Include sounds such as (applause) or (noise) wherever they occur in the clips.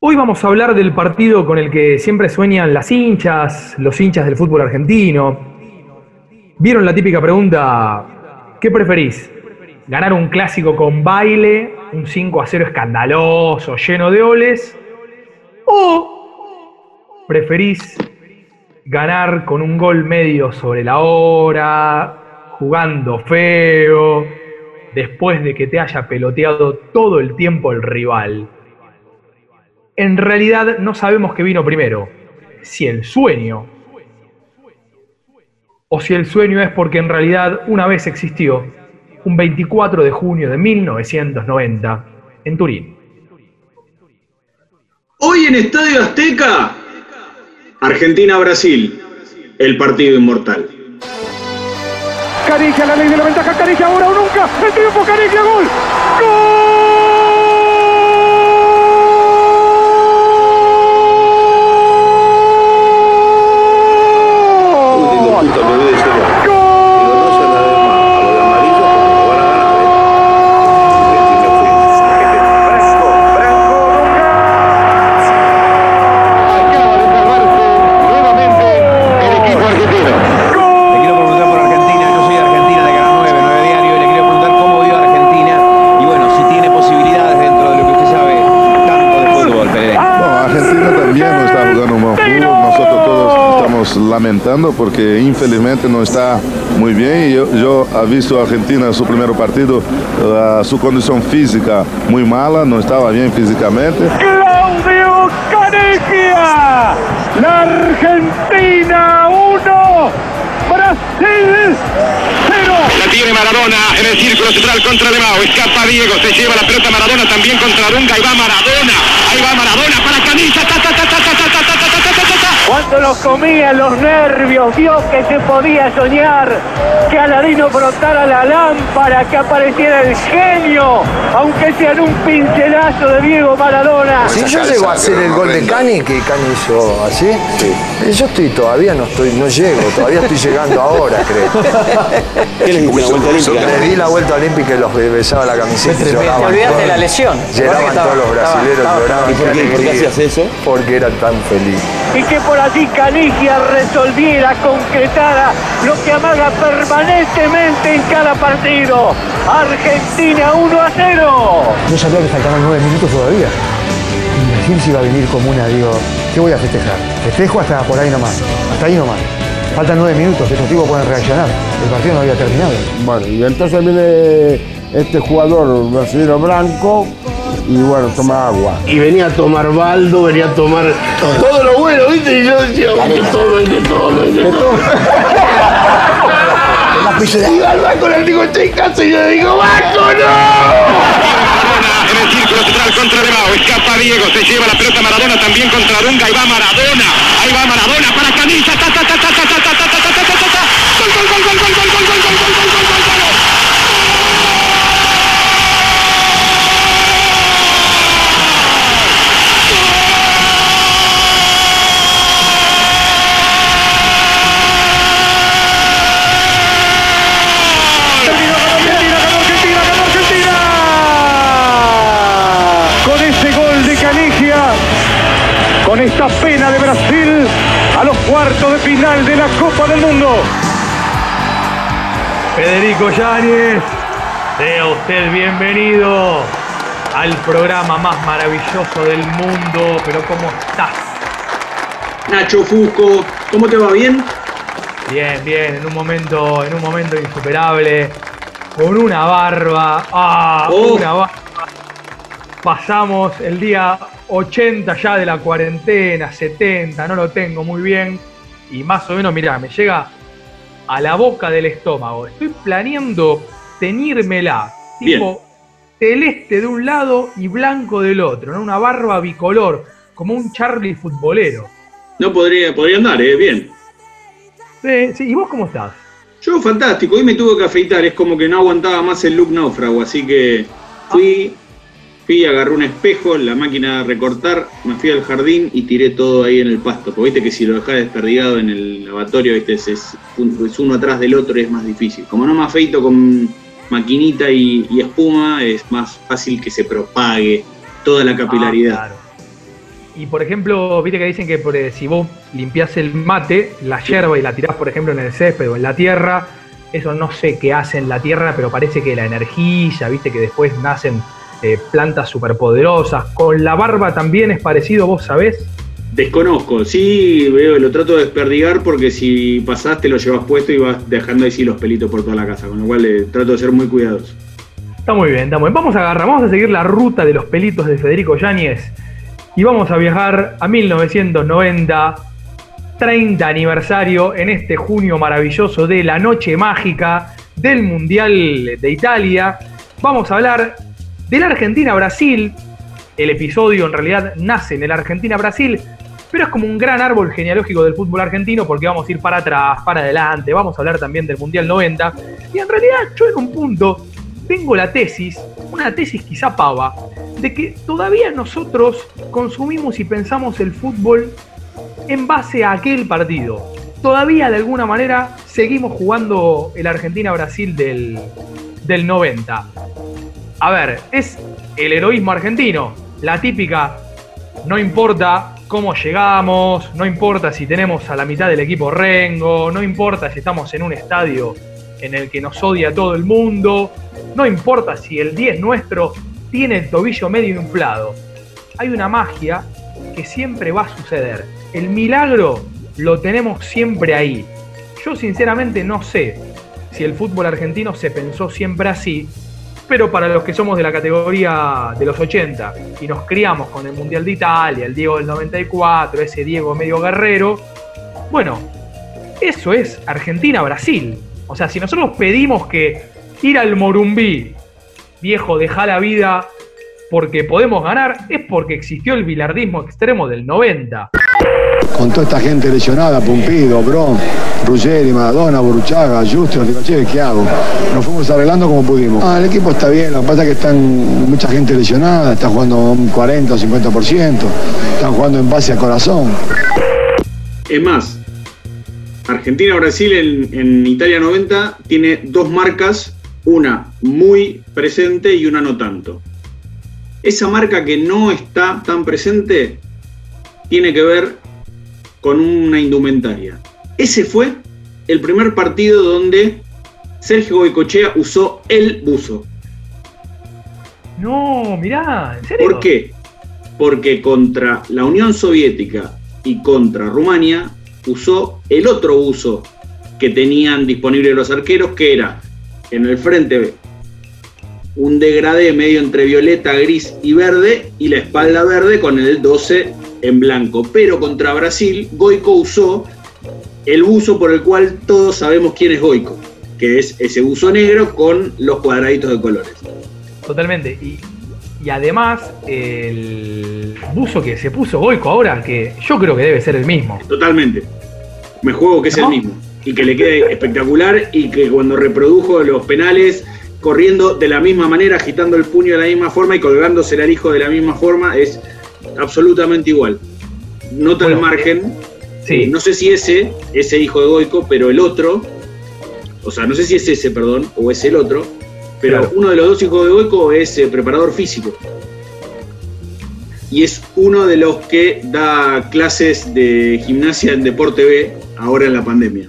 Hoy vamos a hablar del partido con el que siempre sueñan las hinchas, los hinchas del fútbol argentino. ¿Vieron la típica pregunta, ¿qué preferís? ¿Ganar un clásico con baile, un 5 a 0 escandaloso, lleno de oles? ¿O preferís ganar con un gol medio sobre la hora, jugando feo, después de que te haya peloteado todo el tiempo el rival? En realidad no sabemos qué vino primero, si el sueño o si el sueño es porque en realidad una vez existió, un 24 de junio de 1990, en Turín. Hoy en Estadio Azteca, Argentina-Brasil, el partido inmortal. Caricia, la ley de la ventaja, Caricia ahora o nunca, el triunfo Caricia, gol, gol. Porque infelizmente no está muy bien. Yo, yo he visto a Argentina en su primer partido, uh, su condición física muy mala, no estaba bien físicamente. Claudio Canigia, la Argentina 1, 0. La tiene Maradona en el círculo central contra De Mao. Escapa Diego, se lleva la pelota Maradona también contra Dunga. Ahí va Maradona, ahí va Maradona para Canilla. Ta, ta, ta, ta, ta, ta, ta, ta, ta, ta, ta, ta, ta. Cuando los comía los nervios, vio que se podía soñar, que Aladino brotara la lámpara, que apareciera el genio, aunque sea en un pincelazo de Diego Maradona. Si yo llego a hacer el gol de Cani, que Cani hizo así, eh, yo estoy todavía no estoy, no llego, todavía estoy llegando ahora, creo. (laughs) ¿Qué le diste la vuelta olímpica? Le di la vuelta olímpica y los be- besaba la camiseta y lloraban. Te olvidaste de la lesión. Lloraban todos los brasileños, lloraban. ¿Y por qué, por qué hacías eso? Porque era tan feliz. y que por allí Canigia resolviera, concretara lo que amaga permanentemente en cada partido. Argentina 1 a 0. Yo sabía que faltaban nueve minutos todavía. Y recién se iba a venir como una, digo, ¿qué voy a festejar? Festejo hasta por ahí nomás, hasta ahí nomás. Faltan nueve minutos, estos tipos pueden reaccionar. El partido no había terminado. Bueno, y entonces viene este jugador brasileño blanco y bueno, toma agua. Y venía a tomar baldo, venía a tomar todo, lo bueno, ¿viste? Y yo decía, de todo, de todo, de (laughs) todo. Y al banco le digo, estoy en casa y yo le digo, ¡Banco, no! Círculo central contra De Mao. Escapa Diego, se lleva la pelota Maradona también contra Dunga. Ahí va Maradona, ahí va Maradona para Canilla. Ta, ta, ta, ta, ta, ta, ta, ta, ta, ta, ta, ta, ta. Gol, gol, gol, gol, gol, gol, gol, gol, gol, gol, gol, gol, gol, gol. Argentina, cuartos de final de la Copa del Mundo. Federico Yáñez, sea usted bienvenido al programa más maravilloso del mundo. Pero ¿cómo estás? Nacho Fusco, ¿cómo te va? ¿Bien? Bien, bien, en un momento, en un momento insuperable, con una barba, ah, Oh. una barba. Pasamos el día 80 ya de la cuarentena, 70, no lo tengo muy bien. Y más o menos, mirá, me llega a la boca del estómago. Estoy planeando tenírmela, tipo celeste de un lado y blanco del otro, ¿no? Una barba bicolor, como un Charlie futbolero. No podría, podría andar, ¿eh? Bien. Sí, sí, ¿y vos cómo estás? Yo fantástico, hoy me tuve que afeitar, es como que no aguantaba más el look náufrago, así que fui, fui, agarré un espejo, la máquina de recortar, me fui al jardín y tiré todo ahí en el pasto, porque viste que si lo dejás desperdigado en el lavatorio, viste, es, es un- es uno atrás del otro y es más difícil. Como no me afeito con maquinita y, y espuma, es más fácil que se propague toda la capilaridad. Ah, claro. Y por ejemplo, viste que dicen que por, eh, si vos limpiás el mate, la yerba y la tirás, por ejemplo, en el césped o en la tierra, eso no sé qué hace en la tierra, pero parece que la energía, viste que después nacen eh, plantas superpoderosas. Con la barba también es parecido, vos sabés. Desconozco, sí, veo, lo trato de desperdigar porque si pasaste lo llevas puesto y vas dejando ahí sí los pelitos por toda la casa, con lo cual eh, trato de ser muy cuidadoso. Está muy bien, está muy bien. Vamos a agarrar, vamos a seguir la ruta de los pelitos de Federico Yáñez y vamos a viajar a 1990, 30 aniversario en este junio maravilloso de la noche mágica del Mundial de Italia. Vamos a hablar de la Argentina-Brasil. El episodio en realidad nace en el Argentina-Brasil, pero es como un gran árbol genealógico del fútbol argentino porque vamos a ir para atrás, para adelante, vamos a hablar también del Mundial 90. Y en realidad yo en un punto tengo la tesis, una tesis quizá pava, de que todavía nosotros consumimos y pensamos el fútbol en base a aquel partido. Todavía de alguna manera seguimos jugando el Argentina-Brasil del, del 90. A ver, es el heroísmo argentino, la típica, no importa cómo llegamos, no importa si tenemos a la mitad del equipo Rengo, no importa si estamos en un estadio en el que nos odia todo el mundo, no importa si el 10 nuestro tiene el tobillo medio inflado. Hay una magia que siempre va a suceder. El milagro lo tenemos siempre ahí. Yo sinceramente no sé si el fútbol argentino se pensó siempre así, pero para los que somos de la categoría de los 80 y nos criamos con el Mundial de Italia, el Diego del 94, ese Diego medio guerrero, bueno, eso es Argentina-Brasil. O sea, si nosotros pedimos que ir al Morumbí, viejo, deja la vida porque podemos ganar, es porque existió el bilardismo extremo del 90. Con toda esta gente lesionada, Pumpido, Bron, Ruggeri, Maradona, Boruchaga, Justo, digo, che, ¿qué hago? Nos fuimos arreglando como pudimos. Ah, el equipo está bien, lo que pasa es que están mucha gente lesionada, está jugando un 40 o 50%, están jugando en base al corazón. Es más, Argentina-Brasil en, en Italia 90 tiene dos marcas, una muy presente y una no tanto. Esa marca que no está tan presente tiene que ver con una indumentaria. Ese fue el primer partido donde Sergio Goicochea usó el buzo. No, mirá, ¿en serio? ¿Por qué? Porque contra la Unión Soviética y contra Rumania usó el otro buzo que tenían disponible los arqueros, que era en el frente un degradé medio entre violeta, gris y verde y la espalda verde con el 12 en blanco. Pero contra Brasil, Goico usó el buzo por el cual todos sabemos quién es Goico, que es ese buzo negro con los cuadraditos de colores. Totalmente. Y, y además, el buzo que se puso Goico ahora, que yo creo que debe ser el mismo. Totalmente. Me juego que es ¿No? el mismo. Y que le quede espectacular y que cuando reprodujo los penales, corriendo de la misma manera, agitando el puño de la misma forma y colgándose al hijo de la misma forma, es absolutamente igual. Nota el Bueno, margen. Sí. No sé si ese, ese hijo de Goico, pero el otro, o sea, no sé si es ese, perdón, o es el otro, pero Claro. uno de los dos hijos de Goico es eh, preparador físico. Y es uno de los que da clases de gimnasia en Deporte B ahora en la pandemia.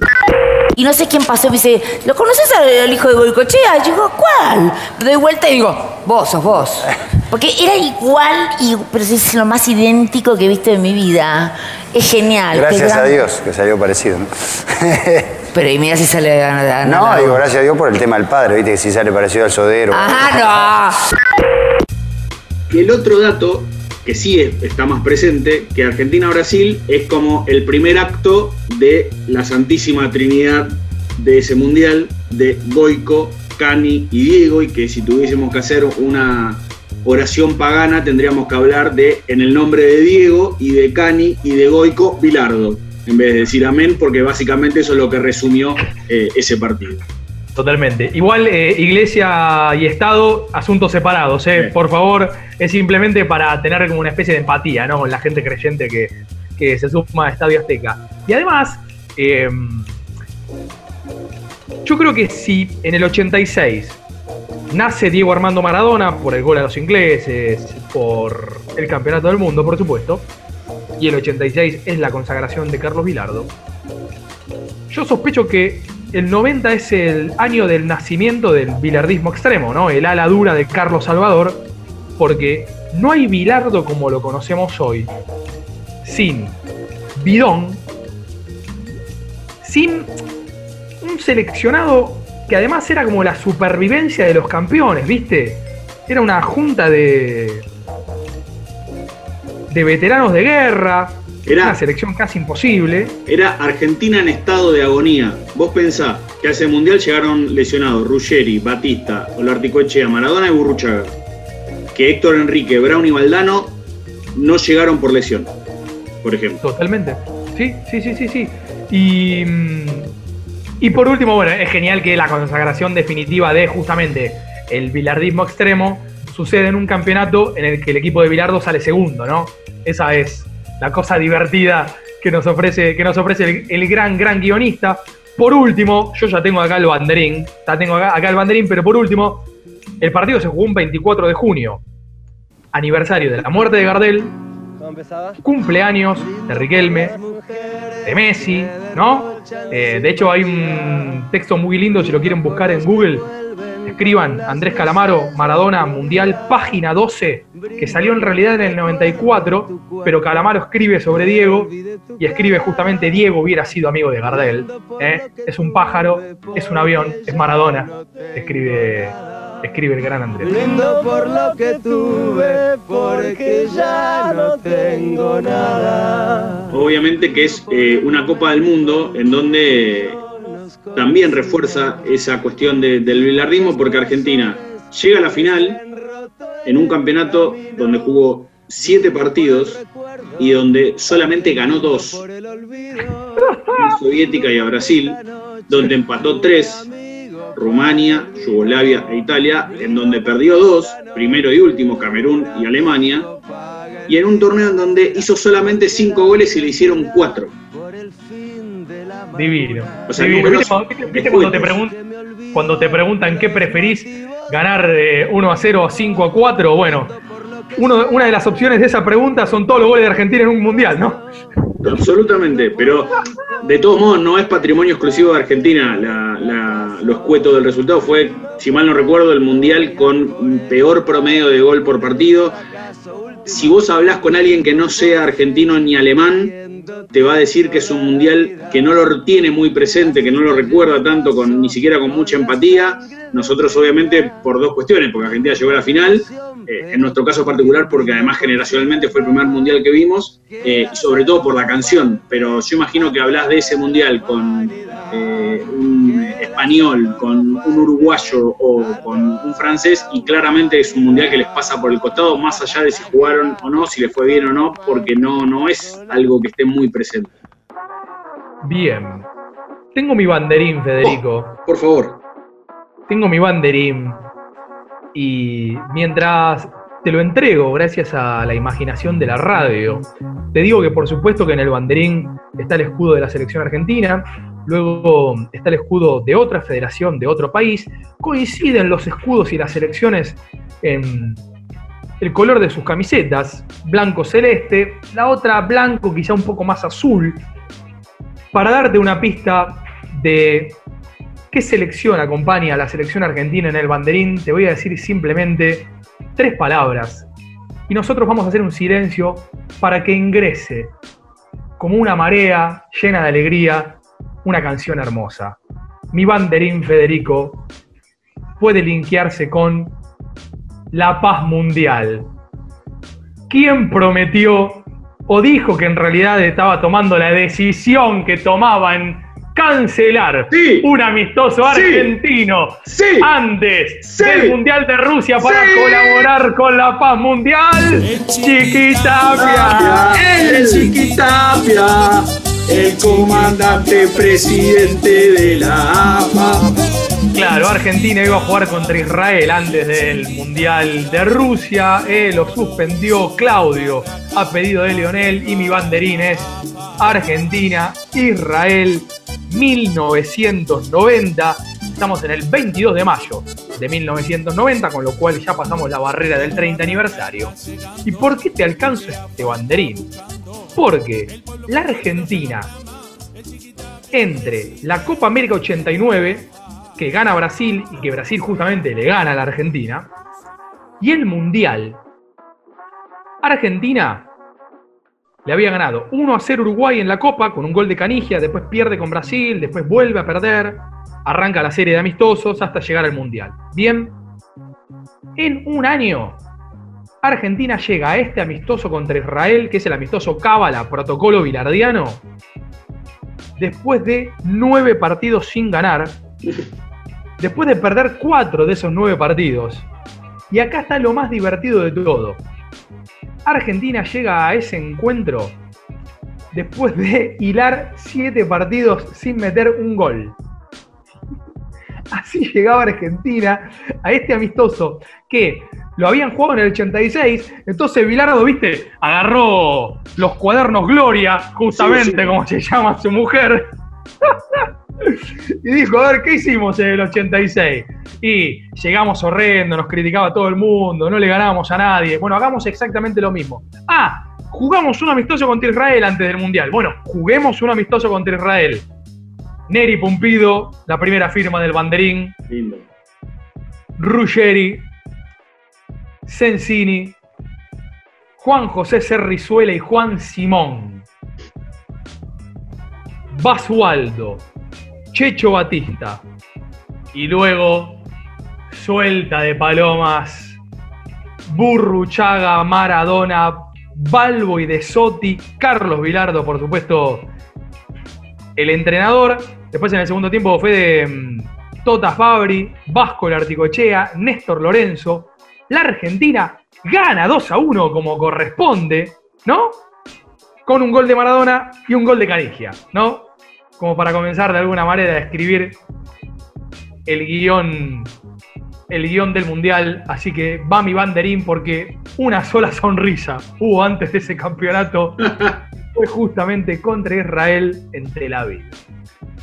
Y no sé quién pasó me dice, ¿lo conoces al, al hijo de Goicochea? Y yo digo, ¿cuál? Doy vuelta y digo, vos sos vos. (laughs) Porque era igual, y, pero es lo más idéntico que he visto en mi vida. Es genial. Gracias a Dios que salió parecido. ¿no? (laughs) Pero y mira si sale a ganar. No, digo, gracias a Dios por el tema del padre, viste que si sale parecido al sodero. Ajá, no. Y el otro dato, que sí es- está más presente, que Argentina-Brasil es como el primer acto de la Santísima Trinidad de ese mundial, de Goico, Cani y Diego, y que si tuviésemos que hacer una oración pagana tendríamos que hablar de en el nombre de Diego y de Cani y de Goico, Bilardo, en vez de decir amén, porque básicamente eso es lo que resumió eh, ese partido. Totalmente. Igual eh, iglesia y Estado, asuntos separados, ¿eh? Sí. Por favor, es simplemente para tener como una especie de empatía, ¿no? Con la gente creyente que, que se suma a Estadio Azteca. Y además, eh, yo creo que si en el 86 nace Diego Armando Maradona por el gol a los ingleses, por el campeonato del mundo, por supuesto, y el 86 es la consagración de Carlos Vilardo. Yo sospecho que el 90 es el año del nacimiento del bilardismo extremo, ¿no? El ala dura de Carlos Salvador, porque no hay bilardo como lo conocemos hoy, sin bidón, sin un seleccionado que además era como la supervivencia de los campeones, ¿viste? Era una junta de de veteranos de guerra, Era- una selección casi imposible. Era Argentina en estado de agonía. Vos pensás que a ese mundial llegaron lesionados Ruggeri, Batista, Olarticoechea, Maradona y Burruchaga. Que Héctor Enrique, Brown y Valdano no llegaron por lesión, por ejemplo. Totalmente. Sí, sí, sí, sí, sí. Y, mm, y por último, bueno, es genial que la consagración definitiva de justamente el bilardismo extremo sucede en un campeonato en el que el equipo de Bilardo sale segundo, ¿no? Esa es la cosa divertida que nos ofrece, que nos ofrece el, el gran, gran guionista. Por último, yo ya tengo acá el banderín, ya tengo acá, acá el banderín, pero por último, el partido se jugó un 24 de junio, aniversario de la muerte de Gardel, cumpleaños de Riquelme, de Messi, ¿no? Eh, de hecho hay un texto muy lindo, si lo quieren buscar en Google, escriban Andrés Calamaro, Maradona, Mundial, página 12, que salió en realidad en el 94, pero Calamaro escribe sobre Diego y escribe justamente Diego hubiera sido amigo de Gardel. ¿eh? Es un pájaro, es un avión, es Maradona, escribe, escribe el gran Andrés. Brindo por lo que tuve, porque ya no tengo nada. Obviamente que es eh, una Copa del Mundo en donde también refuerza esa cuestión de- del bilardismo porque Argentina llega a la final en un campeonato donde jugó siete partidos y donde solamente ganó dos. (laughs) A Soviética y a Brasil, donde empató tres, Rumania, Yugoslavia e Italia, en donde perdió dos, primero y último, Camerún y Alemania, y en un torneo en donde hizo solamente cinco goles y le hicieron cuatro. Divino. O sea, Divino. ¿Viste, cuando, viste- viste cuando te cuando te preguntan qué preferís, ganar eh, 1 a 0 o 5 a 4? Bueno, uno- una de las opciones de esa pregunta son todos los goles de Argentina en un mundial, ¿no? Absolutamente, pero de todos modos no es patrimonio exclusivo de Argentina. La, la- lo escueto del resultado fue, si mal no recuerdo, el mundial con peor promedio de gol por partido. Si vos hablás con alguien que no sea argentino ni alemán, te va a decir que es un mundial que no lo tiene muy presente, que no lo recuerda tanto, con, ni siquiera con mucha empatía. Nosotros, obviamente, por dos cuestiones, porque Argentina llegó a la final, eh, en nuestro caso particular, porque además generacionalmente fue el primer mundial que vimos, eh, y sobre todo por la canción. Pero yo imagino que hablas de ese mundial con eh, un español, con un uruguayo o con un francés, y claramente es un mundial que les pasa por el costado, más allá de si jugaron o no, si les fue bien o no, porque no, no es algo que esté muy presente. Bien. Tengo mi banderín, Federico. por favor. Tengo mi banderín. Y mientras te lo entrego, gracias a la imaginación de la radio, te digo que por supuesto que en el banderín está el escudo de la selección argentina, luego está el escudo de otra federación, de otro país, coinciden los escudos y las selecciones en el color de sus camisetas, blanco celeste, la otra blanco quizá un poco más azul, para darte una pista de qué selección acompaña a la selección argentina en el banderín, te voy a decir simplemente tres palabras. Y nosotros vamos a hacer un silencio para que ingrese, como una marea llena de alegría, una canción hermosa. Mi banderín Federico puede linkearse con la paz mundial. ¿Quién prometió o dijo que en realidad estaba tomando la decisión que tomaba en cancelar un amistoso argentino antes del Mundial de Rusia para colaborar con la paz mundial? Chiquitapia. El Chiquitapia, el comandante presidente de la AFA. Claro, Argentina iba a jugar contra Israel antes del Mundial de Rusia. eh, lo suspendió Claudio a pedido de Lionel y mi banderín es Argentina, Israel 1990. Estamos en el 22 de mayo de 1990, con lo cual ya pasamos la barrera del 30 aniversario. ¿Y por qué te alcanzo este banderín? Porque la Argentina, entre la Copa América 89, que gana Brasil y que Brasil justamente le gana a la Argentina, y el Mundial, Argentina le había ganado 1 a 0 Uruguay en la Copa con un gol de Canigia, después pierde con Brasil, después vuelve a perder, arranca la serie de amistosos hasta llegar al Mundial. Bien, en un año, Argentina llega a este amistoso contra Israel, que es el amistoso Cábala, protocolo bilardiano, después de nueve partidos sin ganar, después de perder cuatro de esos nueve partidos. Y acá está lo más divertido de todo. Argentina llega a ese encuentro después de hilar siete partidos sin meter un gol. Así llegaba Argentina a este amistoso que lo habían jugado en el 86. Entonces Bilardo, viste, agarró los cuadernos Gloria, justamente Sí, sí. como se llama su mujer. (laughs) y dijo, a ver, ¿qué hicimos en el 86? Y llegamos horrendo, nos criticaba todo el mundo, no le ganábamos a nadie. Bueno, hagamos exactamente lo mismo. Ah, jugamos un amistoso contra Israel antes del Mundial. Bueno, juguemos un amistoso contra Israel. Neri Pumpido, la primera firma del banderín. Lindo. Ruggeri, Sensini, Juan José Cerrizuela y Juan Simón. Basualdo, Checho Batista. Y luego, suelta de palomas, Burruchaga, Maradona, Balbo y De Sotti, Carlos Vilardo, por supuesto, el entrenador. Después en el segundo tiempo fue de mm, Tota Fabri, Vasco Larticochea, Néstor Lorenzo. La Argentina gana 2 a 1 como corresponde, ¿no? Con un gol de Maradona y un gol de Canigia, ¿no? Como para comenzar de alguna manera a escribir el guion, el guion del mundial. Así que va mi banderín porque una sola sonrisa hubo antes de ese campeonato. (laughs) Fue justamente contra Israel en Tel Aviv.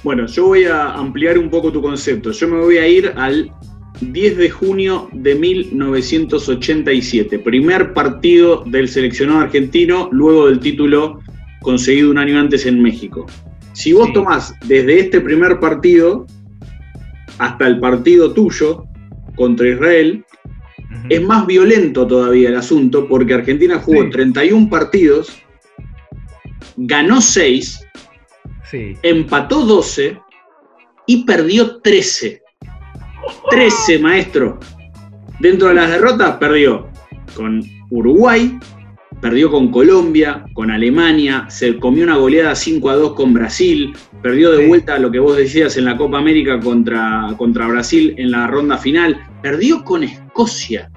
Bueno, yo voy a ampliar un poco tu concepto. Yo me voy a ir al 10 de junio de 1987, primer partido del seleccionado argentino luego del título conseguido un año antes en México. Si vos tomás desde este primer partido hasta el partido tuyo contra Israel, es más violento todavía el asunto porque Argentina jugó Sí. 31 partidos, ganó 6, Sí. empató 12 y perdió 13. 13, maestro. Dentro de las derrotas perdió con Uruguay, perdió con Colombia, con Alemania, se comió una goleada 5 a 2 con Brasil, perdió de vuelta lo que vos decías en la Copa América contra, contra Brasil en la ronda final, perdió con Escocia.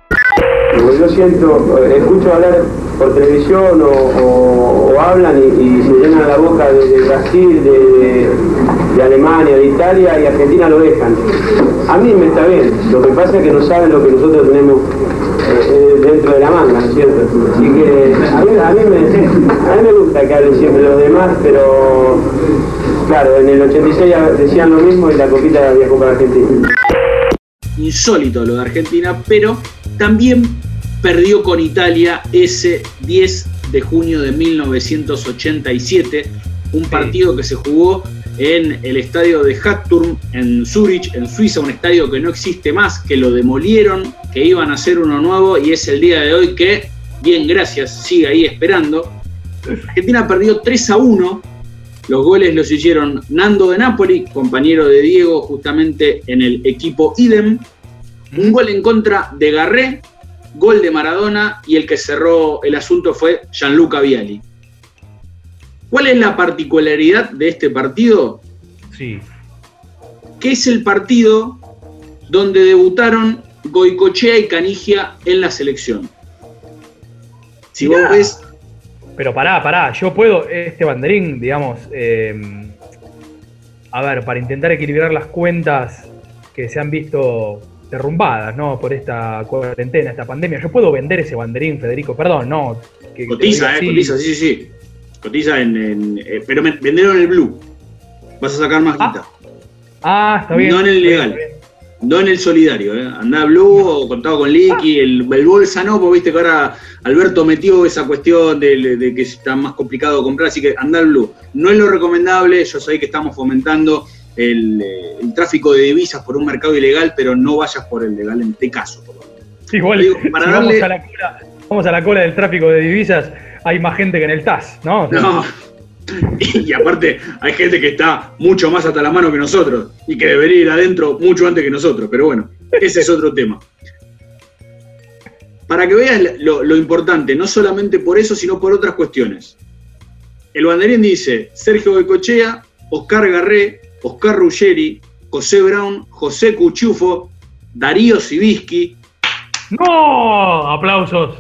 Yo siento, eh, escucho hablar por televisión o, hablan y, se llenan la boca de, Brasil, de, Alemania, de Italia y Argentina lo dejan. A mí me está bien, lo que pasa es que no saben lo que nosotros tenemos eh, eh, dentro de la manga, ¿no es cierto? Así que a mí, me, a mí me gusta que hablen siempre los demás, pero claro, en el 86 ya decían lo mismo y la copita viajó para Argentina. Insólito lo de Argentina, pero también perdió con Italia ese 10 de junio de 1987, un partido que se jugó en el estadio de Hatturm en Zurich, en Suiza, un estadio que no existe más, que lo demolieron, que iban a hacer uno nuevo y es el día de hoy que, bien, gracias, sigue ahí esperando. Argentina perdió 3 a 1, los goles los hicieron Nando de Napoli, compañero de Diego justamente en el equipo Idem. Un gol en contra de Garré, gol de Maradona y el que cerró el asunto fue Gianluca Vialli. ¿Cuál es la particularidad de este partido? Sí. Que es el partido donde debutaron Goicochea y Canigia en la selección. Si vos ves, Pero pará, pará, yo puedo, este banderín, digamos, eh, a ver, para intentar equilibrar las cuentas que se han visto derrumbadas, ¿no? Por esta cuarentena, esta pandemia, yo puedo vender ese banderín, Federico, perdón, no. que- cotiza, eh, cotiza, sí, sí, sí. Cotiza en. en- eh, pero me- vendieron el blue. Vas a sacar más guita. Ah, está bien. No en el legal. bien. No en el solidario, ¿eh? Andá Blue o contado con Licky, el, el bolsa no, porque viste que ahora Alberto metió esa cuestión de, de que está más complicado comprar, así que andá Blue. No es lo recomendable, yo sé que estamos fomentando el, eh, el tráfico de divisas por un mercado ilegal, pero no vayas por el legal en este caso. por. Igual, Digo, si vamos, a la cola, vamos a la cola del tráfico de divisas, hay más gente que en el TAS, ¿no? O sea, No. (laughs) Y aparte, hay gente que está mucho más hasta la mano que nosotros y que debería ir adentro mucho antes que nosotros, pero bueno, ese es otro tema. Para que veas lo, lo importante, no solamente por eso, sino por otras cuestiones. El banderín dice Sergio Becochea, Oscar Garré, Oscar Ruggeri, José Brown, José Cuchufo, Darío Sibiski, ¡No! ¡Aplausos!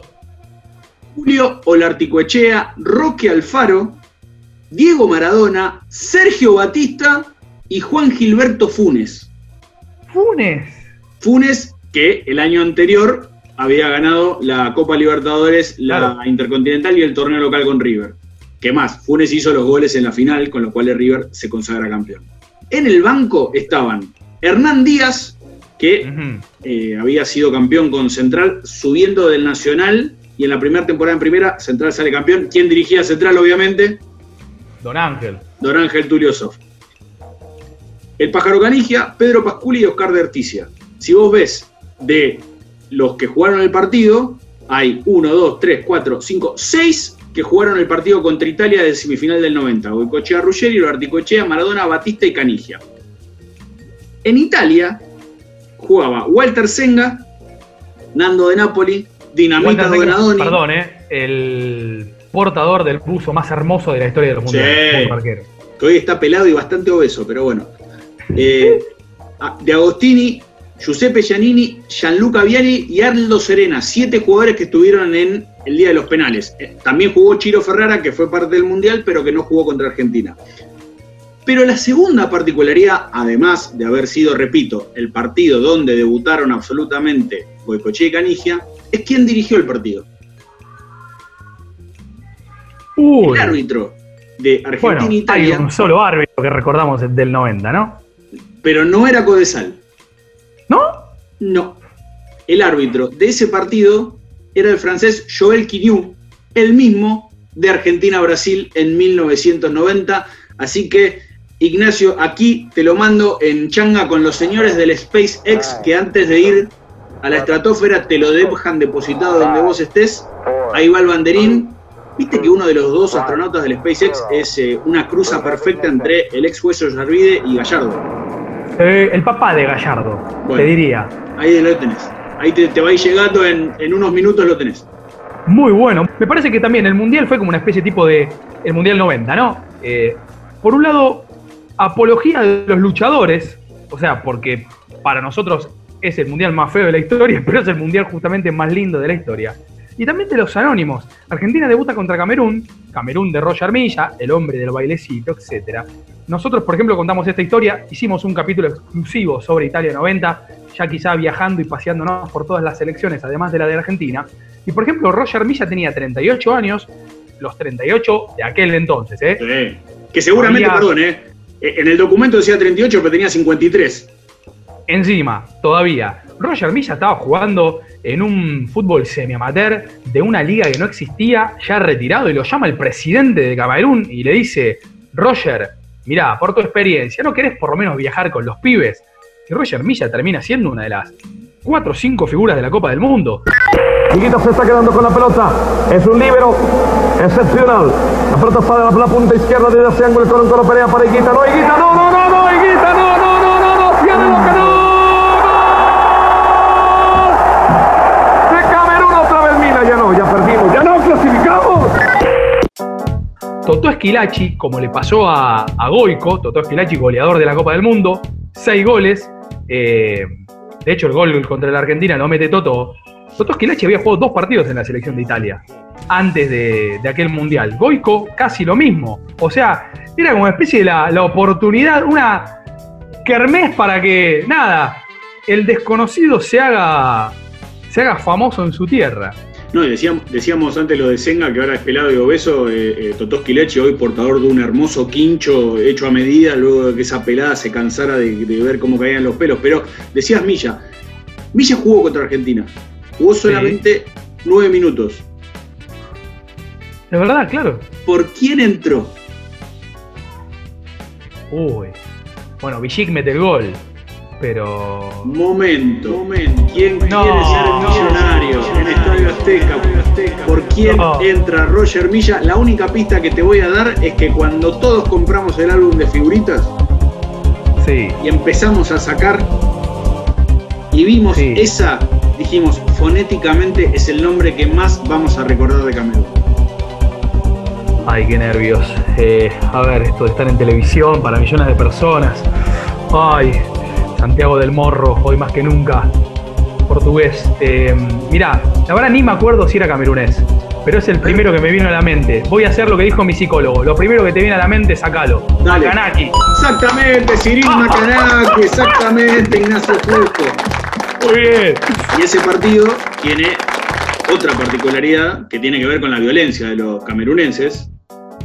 Julio Olarticoechea, Roque Alfaro, Diego Maradona, Sergio Batista y Juan Gilberto Funes. Funes. Funes, que el año anterior había ganado la Copa Libertadores, la Intercontinental y el torneo local con River. ¿Qué más? Funes hizo los goles en la final, con lo cual el River se consagra campeón. En el banco estaban Hernán Díaz, que eh, había sido campeón con Central, subiendo del Nacional, y en la primera temporada en primera, Central sale campeón. ¿Quién dirigía Central, obviamente? Don Ángel. Don Ángel Tulio Sof. El Pájaro Canigia, Pedro Pasculi y Oscar de Articia. Si vos ves de los que jugaron el partido, hay 1, 2, 3, 4, 5, 6 que jugaron el partido contra Italia de semifinal del 90. Goicochea Ruggeri, Articochea, Maradona, Batista y Canigia. En Italia jugaba Walter Senga, Nando de Napoli, Dinamita Senga, Donadoni. Perdón, ¿eh? El portador del buzo más hermoso de la historia de los mundiales. Sí. Que hoy está pelado y bastante obeso, pero bueno. Eh, de Agostini, Giuseppe Giannini, Gianluca Viali y Arnaldo Serena, siete jugadores que estuvieron en el día de los penales. Eh, También jugó Chiro Ferrara, que fue parte del Mundial, pero que no jugó contra Argentina. Pero la segunda particularidad, además de haber sido, repito, el partido donde debutaron absolutamente Goicoechea y Canigia, es quien dirigió el partido. Uy. El árbitro de Bueno, Argentina e hay Italia. un solo árbitro que recordamos del 90, ¿no? pero no era Codesal. ¿No? No. El árbitro de ese partido era el francés Joël Quignou, el mismo de Argentina-Brasil en 1990. Así que, Ignacio, aquí te lo mando en changa con los señores del SpaceX que antes de ir a la estratosfera te lo dejan depositado donde vos estés. Ahí va el banderín. Viste que uno de los dos astronautas del SpaceX es eh, una cruza perfecta entre el ex hueso Yarvide y Gallardo. Eh, el papá de Gallardo, Bueno. te diría. Ahí lo tenés. Ahí te, te va a ir llegando, en, en unos minutos lo tenés. Muy bueno. Me parece que también el Mundial fue como una especie tipo de el Mundial 90, ¿no? Eh, por un lado, apología de los luchadores, o sea, porque para nosotros es el Mundial más feo de la historia, (laughs) pero es el Mundial justamente más lindo de la historia. Y también de los anónimos. Argentina debuta contra Camerún, Camerún de Roger Milla, el hombre del bailecito, etc. Nosotros, por ejemplo, contamos esta historia, hicimos un capítulo exclusivo sobre Italia 90, ya quizá viajando y paseándonos por todas las selecciones, además de la de Argentina. Y por ejemplo, Roger Milla tenía 38 años, los 38 de aquel entonces, ¿eh? Que seguramente, Había- perdón, ¿eh? En el documento decía 38, pero tenía 53. Encima, todavía, Roger Milla estaba jugando en un fútbol semi-amateur de una liga que no existía, ya retirado, y lo llama el presidente de Camerún y le dice, Roger, mirá, por tu experiencia, ¿no querés por lo menos viajar con los pibes? Y Roger Milla termina siendo una de las cuatro o cinco figuras de la Copa del Mundo. Higuita se está quedando con la pelota. Es un líbero excepcional. La pelota sale a la punta izquierda de ese ángulo. Colo Colo pelea para Higuita. No, no, Totó Esquilachi, como le pasó a, a Goico, Totó Esquilachi, goleador de la Copa del Mundo, seis goles. eh, de hecho, el gol contra la Argentina lo mete Toto. Totó Esquilachi había jugado dos partidos en la selección de Italia antes de, de aquel mundial. Goico casi lo mismo. O sea, era como una especie de la, la oportunidad, una kermés para que, nada, el desconocido se haga, se haga famoso en su tierra. No, y decíamos, decíamos antes lo de Senga, que ahora es pelado y obeso, eh, eh, Totoski Leche, hoy portador de un hermoso quincho hecho a medida, luego de que esa pelada se cansara de, de ver cómo caían los pelos. Pero decías Milla, Milla jugó contra Argentina, jugó solamente nueve minutos. De verdad, claro. ¿Por quién entró? Uy. Bueno, Villic mete el gol. Pero. Momento, momento. ¿Quién No, quiere ser millonario en Estadio Azteca? ¿Por quién No. entra Roger Milla? La única pista que te voy a dar es que cuando todos compramos el álbum de figuritas Sí. y empezamos a sacar y vimos esa, dijimos, fonéticamente es el nombre que más vamos a recordar de Camerún. Ay, qué nervios. Eh, a ver, esto de estar en televisión para millones de personas. Ay, Santiago del Morro, hoy más que nunca. Portugués. Eh, mirá, la verdad ni me acuerdo si era camerunés. Pero es el primero que me vino a la mente. Voy a hacer lo que dijo mi psicólogo. Lo primero que te viene a la mente, sacalo. Dale. Macanaki. Exactamente, Cyril (laughs) Macanaki, exactamente, Ignacio Justo. Muy bien. Y ese partido tiene otra particularidad que tiene que ver con la violencia de los camerunenses.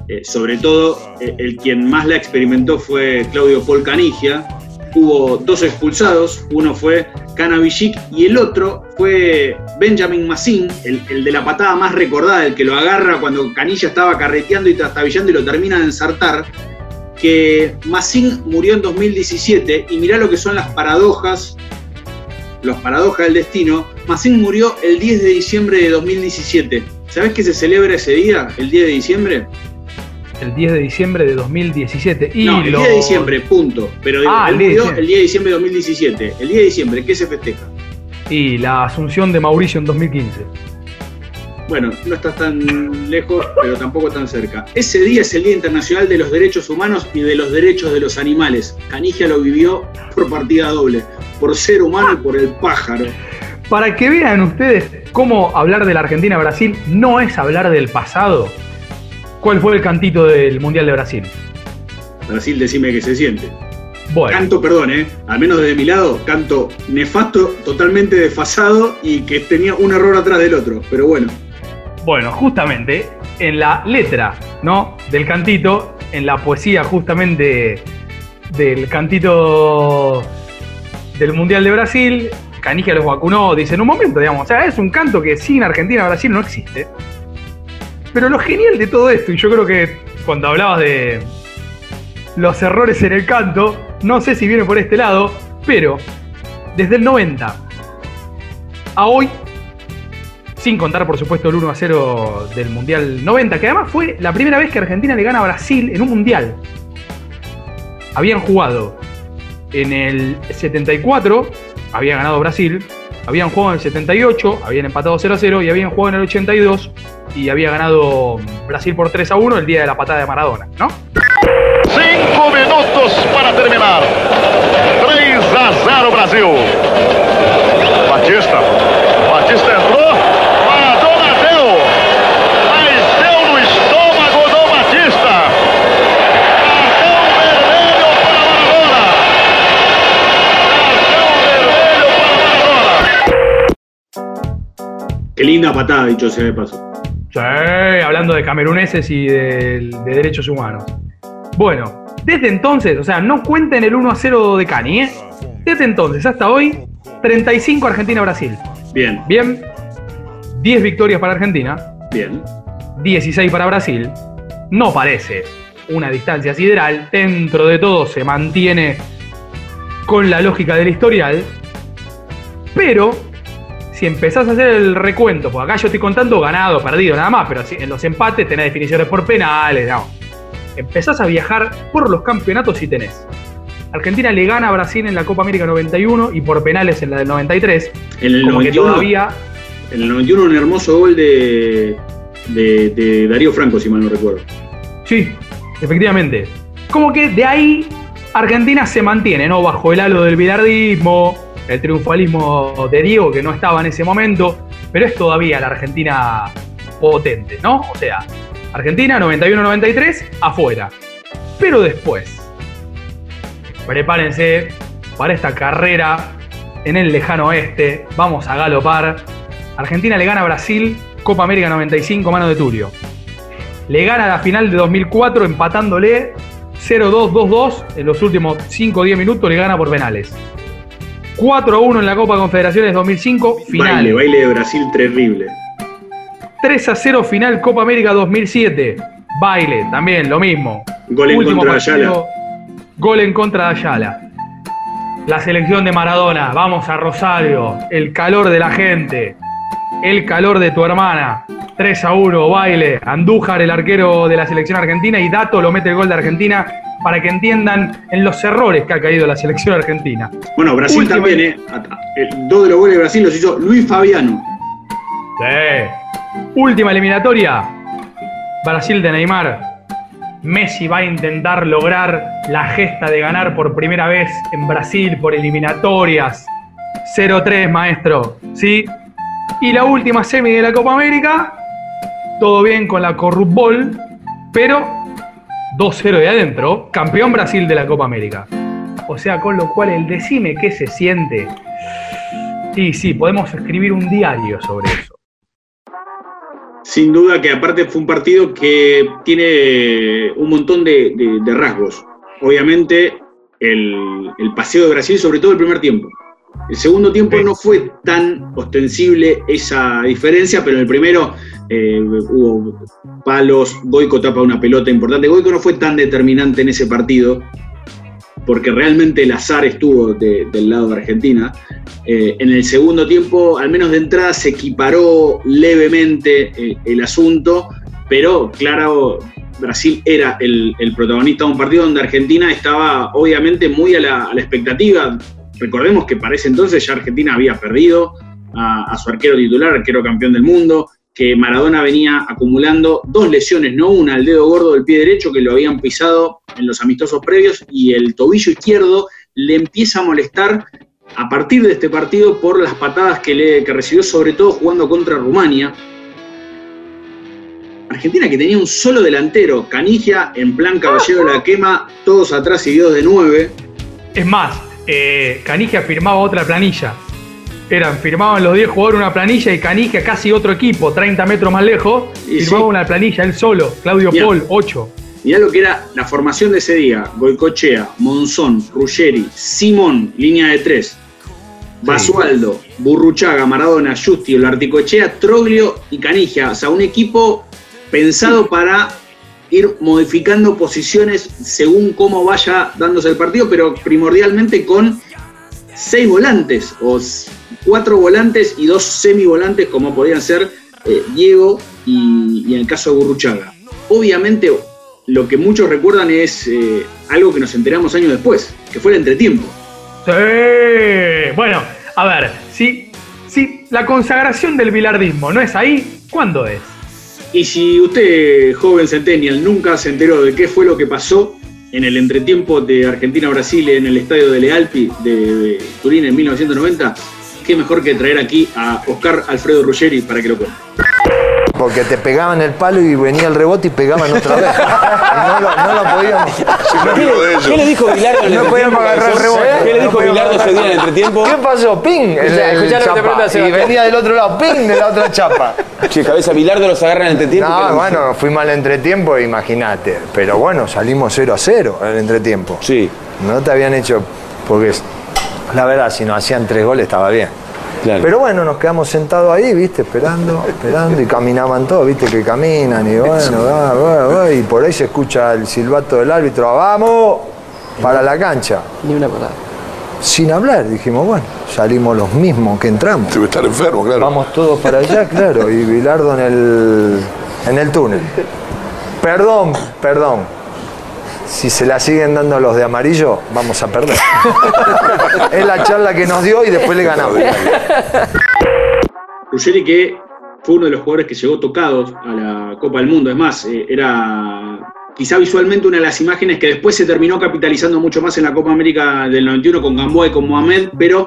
Eh, sobre todo, eh, el quien más la experimentó fue Claudio Paul Canigia. Hubo dos expulsados, uno fue Canavichik y el otro fue Benjamin Massin, el, de la patada más recordada, el que lo agarra cuando Canilla estaba carreteando y trastabillando y lo termina de ensartar que Massin murió en 2017 y mirá lo que son las paradojas, las paradojas del destino. Massin murió el 10 de diciembre de 2017. ¿Sabés qué se celebra ese día, el 10 de diciembre? El 10 de diciembre de 2017. Y no, el lo- 10 de diciembre, punto. Pero Ah, el 10 de murió diciembre. el 10 de diciembre de 2017. El 10 de diciembre, ¿qué se festeja? Y la asunción de Mauricio en 2015. Bueno, no estás tan lejos, pero tampoco tan cerca. Ese día es el Día Internacional de los Derechos Humanos y de los Derechos de los Animales. Canigia lo vivió por partida doble, por ser humano y por el pájaro. Para que vean ustedes cómo hablar de la Argentina-Brasil no es hablar del pasado. ¿Cuál fue el cantito del Mundial de Brasil? Brasil, decime que se siente. Bueno. Canto, perdón, ¿eh? al menos desde mi lado, canto nefasto, totalmente desfasado y que tenía un error atrás del otro. Pero bueno, Bueno, justamente en la letra, ¿no? Del cantito, en la poesía justamente del cantito del Mundial de Brasil, Canigia los vacunó, dice en un momento, digamos, o sea, es un canto que sin Argentina-Brasil no existe. Pero lo genial de todo esto, y yo creo que cuando hablabas de los errores en el canto, no sé si viene por este lado, pero desde el 90 a hoy sin contar, por supuesto, el 1 a 0 del Mundial 90, que además fue la primera vez que Argentina le gana a Brasil en un Mundial. Habían jugado en el 74, había ganado Brasil, habían jugado en el 78, habían empatado 0 a 0 y habían jugado en el 82 y había ganado Brasil por 3 a 1 el día de la patada de Maradona, ¿no? Cinco minutos para terminar. 3 a 0 Brasil. Batista. Batista entrou. Maradona deu. Mas deu no estômago do Batista. Cartão vermelho para Maradona. qué linda patada, dicho sea de paso. Sí, hablando de cameruneses y de, de derechos humanos. Bueno, desde entonces, o sea, no cuenten el 1 a 0 de Cani, ¿eh? Desde entonces hasta hoy, 35 Argentina-Brasil. Bien. Bien. 10 victorias para Argentina. Bien. 16 para Brasil. No parece una distancia sideral. Dentro de todo se mantiene con la lógica del historial. Pero si empezás a hacer el recuento, porque acá yo estoy contando ganado, perdido, nada más, pero si- en los empates tenés definiciones por penales, no. Empezás a viajar por los campeonatos y tenés. Argentina le gana a Brasil en la Copa América 91 y por penales en la del 93. En el como 91, que todavía En el 91 un hermoso gol de, de, de Darío Franco, si mal no recuerdo. Sí, efectivamente. Como que de ahí Argentina se mantiene, ¿no? Bajo el halo del bilardismo, el triunfalismo de Diego, que no estaba en ese momento, pero es todavía la Argentina potente, ¿no? O sea, Argentina 91-93, afuera. Pero después, prepárense para esta carrera en el lejano oeste, vamos a galopar. Argentina le gana a Brasil Copa América 95, mano de Tulio. Le gana la final de 2004 empatándole 0-2-2-2 en los últimos 5 o 10 minutos, le gana por penales. 4-1 en la Copa Confederaciones 2005, final. Baile, baile de Brasil terrible. 3 a 0 final Copa América 2007. Baile, también lo mismo. Gol en Último contra de Ayala. Gol en contra de Ayala. La selección de Maradona. Vamos a Rosario. El calor de la gente. El calor de tu hermana. 3 a 1, baile. Andújar, el arquero de la selección argentina. Y Dato lo mete el gol de Argentina para que entiendan en los errores que ha caído la selección argentina. Bueno, Brasil Última- también, ¿eh? El- Dos de los goles de Brasil los hizo Luis Fabiano. Sí. Última eliminatoria. Brasil de Neymar. Messi va a intentar lograr la gesta de ganar por primera vez en Brasil por eliminatorias. 0-3, maestro. ¿Sí? Y la última semi de la Copa América. Todo bien con la Corrupbol, pero 2-0 de adentro. Campeón Brasil de la Copa América. O sea, con lo cual el decime qué se siente. Sí, sí, podemos escribir un diario sobre eso. Sin duda que aparte fue un partido que tiene un montón de, de- de rasgos. Obviamente el, el paseo de Brasil, sobre todo el primer tiempo. El segundo tiempo no fue tan ostensible esa diferencia, pero en el primero eh, hubo palos, Goico tapa una pelota importante. Goico no fue tan determinante en ese partido, porque realmente el azar estuvo de- del lado de Argentina. Eh, en el segundo tiempo, al menos de entrada, se equiparó levemente eh, el asunto, pero claro, Brasil era el, protagonista de un partido donde Argentina estaba obviamente muy a la, a la expectativa. Recordemos que para ese entonces ya Argentina había perdido a, a su arquero titular, arquero campeón del mundo, que Maradona venía acumulando dos lesiones, no una, el dedo gordo del pie derecho que lo habían pisado en los amistosos previos y el tobillo izquierdo le empieza a molestar a partir de este partido por las patadas que, le, que recibió, sobre todo jugando contra Rumania. Argentina que tenía un solo delantero, Canigia en plan caballero de la quema, todos atrás y Dios de nueve. Es más, eh, Canigia firmaba otra planilla. Eran, firmaban los 10 jugadores una planilla y Canigia casi otro equipo, 30 metros más lejos, Y firmaba sí. una planilla él solo, Claudio Mirá. Paul, 8. Mirá lo que era la formación de ese día: Goicochea, Monzón, Ruggeri, Simón, línea de tres, Basualdo, Burruchaga, Maradona, Justi, Articochea, Troglio y Canigia. O sea, un equipo pensado para ir modificando posiciones según cómo vaya dándose el partido, pero primordialmente con seis volantes, o cuatro volantes y dos semivolantes, como podían ser eh, Diego y, y en el caso de Burruchaga. Obviamente, lo que muchos recuerdan es eh, algo que nos enteramos años después, que fue el entretiempo. Sí. Bueno, a ver, si, si la consagración del bilardismo no es ahí, ¿cuándo es? Y si usted, joven centennial, nunca se enteró de qué fue lo que pasó en el entretiempo de Argentina-Brasil en el estadio de Lealpi de, de Turín en 1990, qué mejor que traer aquí a Oscar Alfredo Ruggeri para que lo cuente. Porque te pegaban el palo y venía el rebote y pegaban otra vez. (laughs) No lo, no lo podíamos. ¿Qué, qué le dijo Bilardo en el No podíamos agarrar el rebote. ¿Qué le No dijo podíamos Bilardo ese día en el entretiempo? ¿Qué pasó? ¡Ping! El, el chapa. pregunta y venía del otro lado, ¡ping! de la otra chapa. Che, cabeza, Bilardo los agarra en el entretiempo. ¿qué No, bueno, fuimos al entretiempo, imagínate. Pero bueno, salimos 0 a 0 en el entretiempo. Sí. No te habían hecho. Porque la verdad, si nos hacían tres goles estaba bien. Claro. Pero bueno, nos quedamos sentados ahí, viste, esperando, esperando, y caminaban todos, viste, que caminan, y bueno, va, va, va, y por ahí se escucha el silbato del árbitro, ¡vamos! Para la cancha. Ni una palabra. Sin hablar, dijimos, bueno, salimos los mismos que entramos. Debe estar enfermo, claro. Vamos todos para allá, claro, y Bilardo en el, en el túnel. Perdón, perdón. Si se la siguen dando los de amarillo, vamos a perder. (laughs) es la charla que nos dio y después le ganamos. Ruggeri que fue uno de los jugadores que llegó tocados a la Copa del Mundo. Es más, eh, era quizá visualmente una de las imágenes que después se terminó capitalizando mucho más en la Copa América del 91 con Gamboa y con Mohamed, pero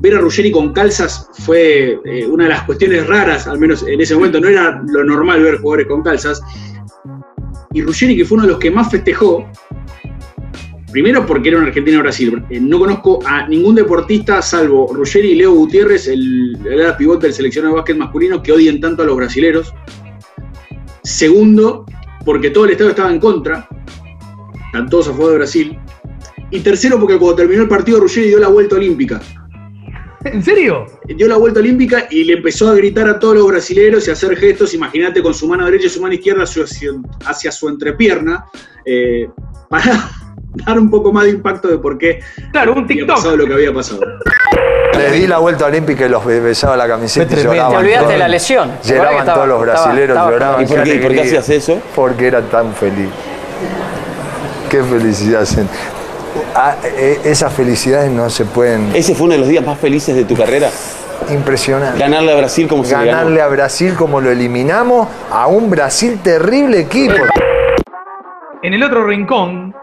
ver a Ruggeri con calzas fue eh, una de las cuestiones raras, al menos en ese momento. No era lo normal ver jugadores con calzas. Y Ruggeri, que fue uno de los que más festejó, Primero porque era una Argentina-Brasil. Eh, No conozco a ningún deportista, salvo Ruggeri y Leo Gutiérrez, el, el pivote del seleccionado de básquet masculino, que odien tanto a los brasileros. Segundo, porque todo el Estado estaba en contra. Están todos a favor de Brasil. Y tercero, porque cuando terminó el partido, Ruggeri dio la vuelta olímpica. ¿En serio? Dio la vuelta olímpica y le empezó a gritar a todos los brasileros y a hacer gestos, imagínate, con su mano derecha y su mano izquierda hacia, hacia su entrepierna, eh, para (laughs) dar un poco más de impacto de por qué claro, un había pasado lo que había pasado. Le di la vuelta olímpica y los be- besaba la camiseta y lloraban. Te olvidaste de la lesión. ¿Te acordás que Lloraban estaba- todos los brasileros, estaba- lloraban. ¿Y por qué- por qué hacías eso? Porque era tan feliz. Qué felicidad. Ah, eh, esas felicidades no se pueden... ¿Ese fue uno de los días más felices de tu carrera? Impresionante. Ganarle a Brasil como se. Ganarle a Brasil como lo eliminamos, a un Brasil terrible equipo. En el otro rincón,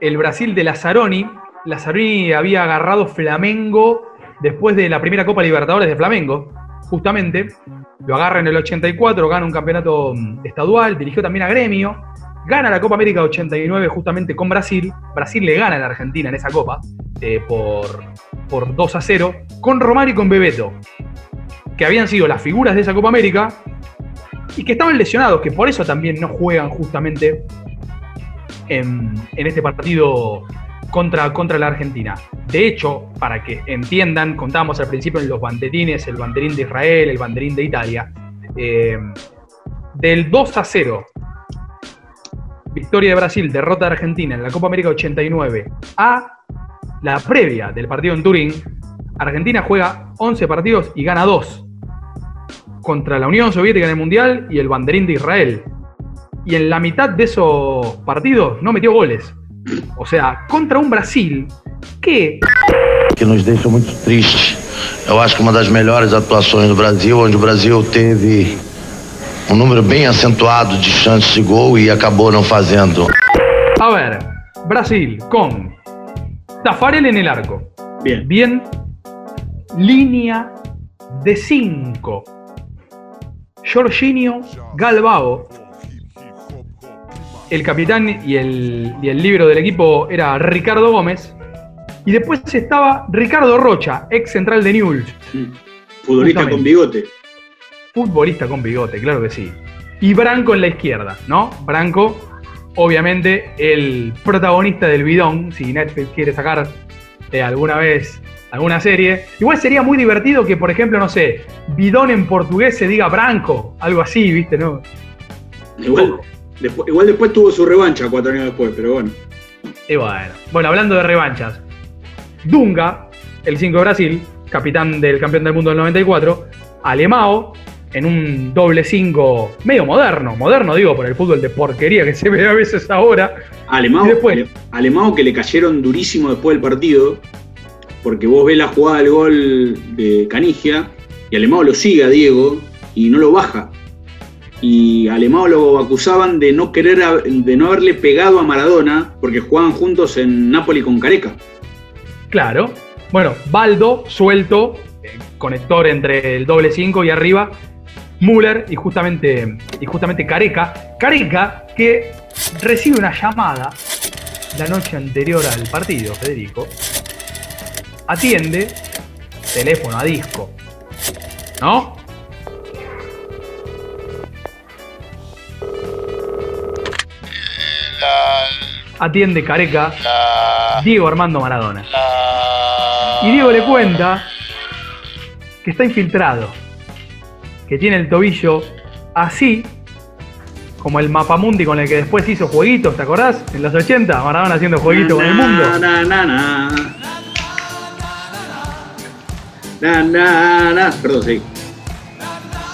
el Brasil de Lazzaroni. Lazzaroni había agarrado Flamengo después de la primera Copa Libertadores de Flamengo, justamente. Lo agarra en el 84, gana un campeonato mm, estadual, dirigió también a Gremio, gana la Copa América 89 justamente con Brasil. Brasil le gana a la Argentina en esa Copa eh, por, por 2 a 0, con Romario y con Bebeto, que habían sido las figuras de esa Copa América y que estaban lesionados, que por eso también no juegan justamente en, en este partido contra, contra la Argentina. De hecho, para que entiendan, contábamos al principio en los banderines, el banderín de Israel, el banderín de Italia, eh, del 2 a 0, victoria de Brasil, derrota de Argentina en la Copa América 89, a la previa del partido en Turín, Argentina juega 11 partidos y gana 2 contra la Unión Soviética en el Mundial y el banderín de Israel. Y en la mitad de esos partidos no metió goles. O sea, contra un Brasil que que nos deixa muito triste. Eu acho que uma das melhores atuações do Brasil, onde o Brasil teve um número bem acentuado de chances de gol e acabou não fazendo. A ver, Brasil con Tafarel en el arco. Bien. Bien. Línea de 5. Jorginho Galbao. El capitán y el, y el libro del equipo era Ricardo Gómez. Y después estaba Ricardo Rocha, ex central de Newell's. Futbolista Justamente. con bigote. Futbolista con bigote, claro que sí. Y Branco en la izquierda, ¿no? Branco, obviamente, el protagonista del bidón, si Netflix quiere sacar eh, alguna vez alguna serie. Igual sería muy divertido que, por ejemplo, no sé, bidón en portugués se diga Branco, algo así, ¿viste? ¿No? Igual, después, igual después tuvo su revancha cuatro años después, pero bueno. Y bueno. Bueno, hablando de revanchas. Dunga, el 5 de Brasil, capitán del campeón del mundo del 94. Alemao, en un doble 5 medio moderno. Moderno, digo, por el fútbol de porquería que se ve a veces ahora. Alemao, después- Alemao que le cayeron durísimo después del partido, porque vos ves la jugada del gol de Canigia y Alemao lo sigue a Diego y no lo baja. Y Alemao lo acusaban de no querer, de no haberle pegado a Maradona porque jugaban juntos en Napoli con Careca. Claro. Bueno, Baldo suelto, eh, conector entre el doble 5 y arriba, Müller y justamente, y justamente Careca. Careca que recibe una llamada la noche anterior al partido, Federico. Atiende, teléfono a disco. ¿No? Atiende Careca, Diego Armando Maradona. Y Diego le cuenta que está infiltrado, que tiene el tobillo así, como el mapamundi con el que después hizo jueguitos, ¿te acordás? En los 80, Maradona haciendo jueguitos con el mundo. Na, na, na, na. Na, na, na. Perdón, sí.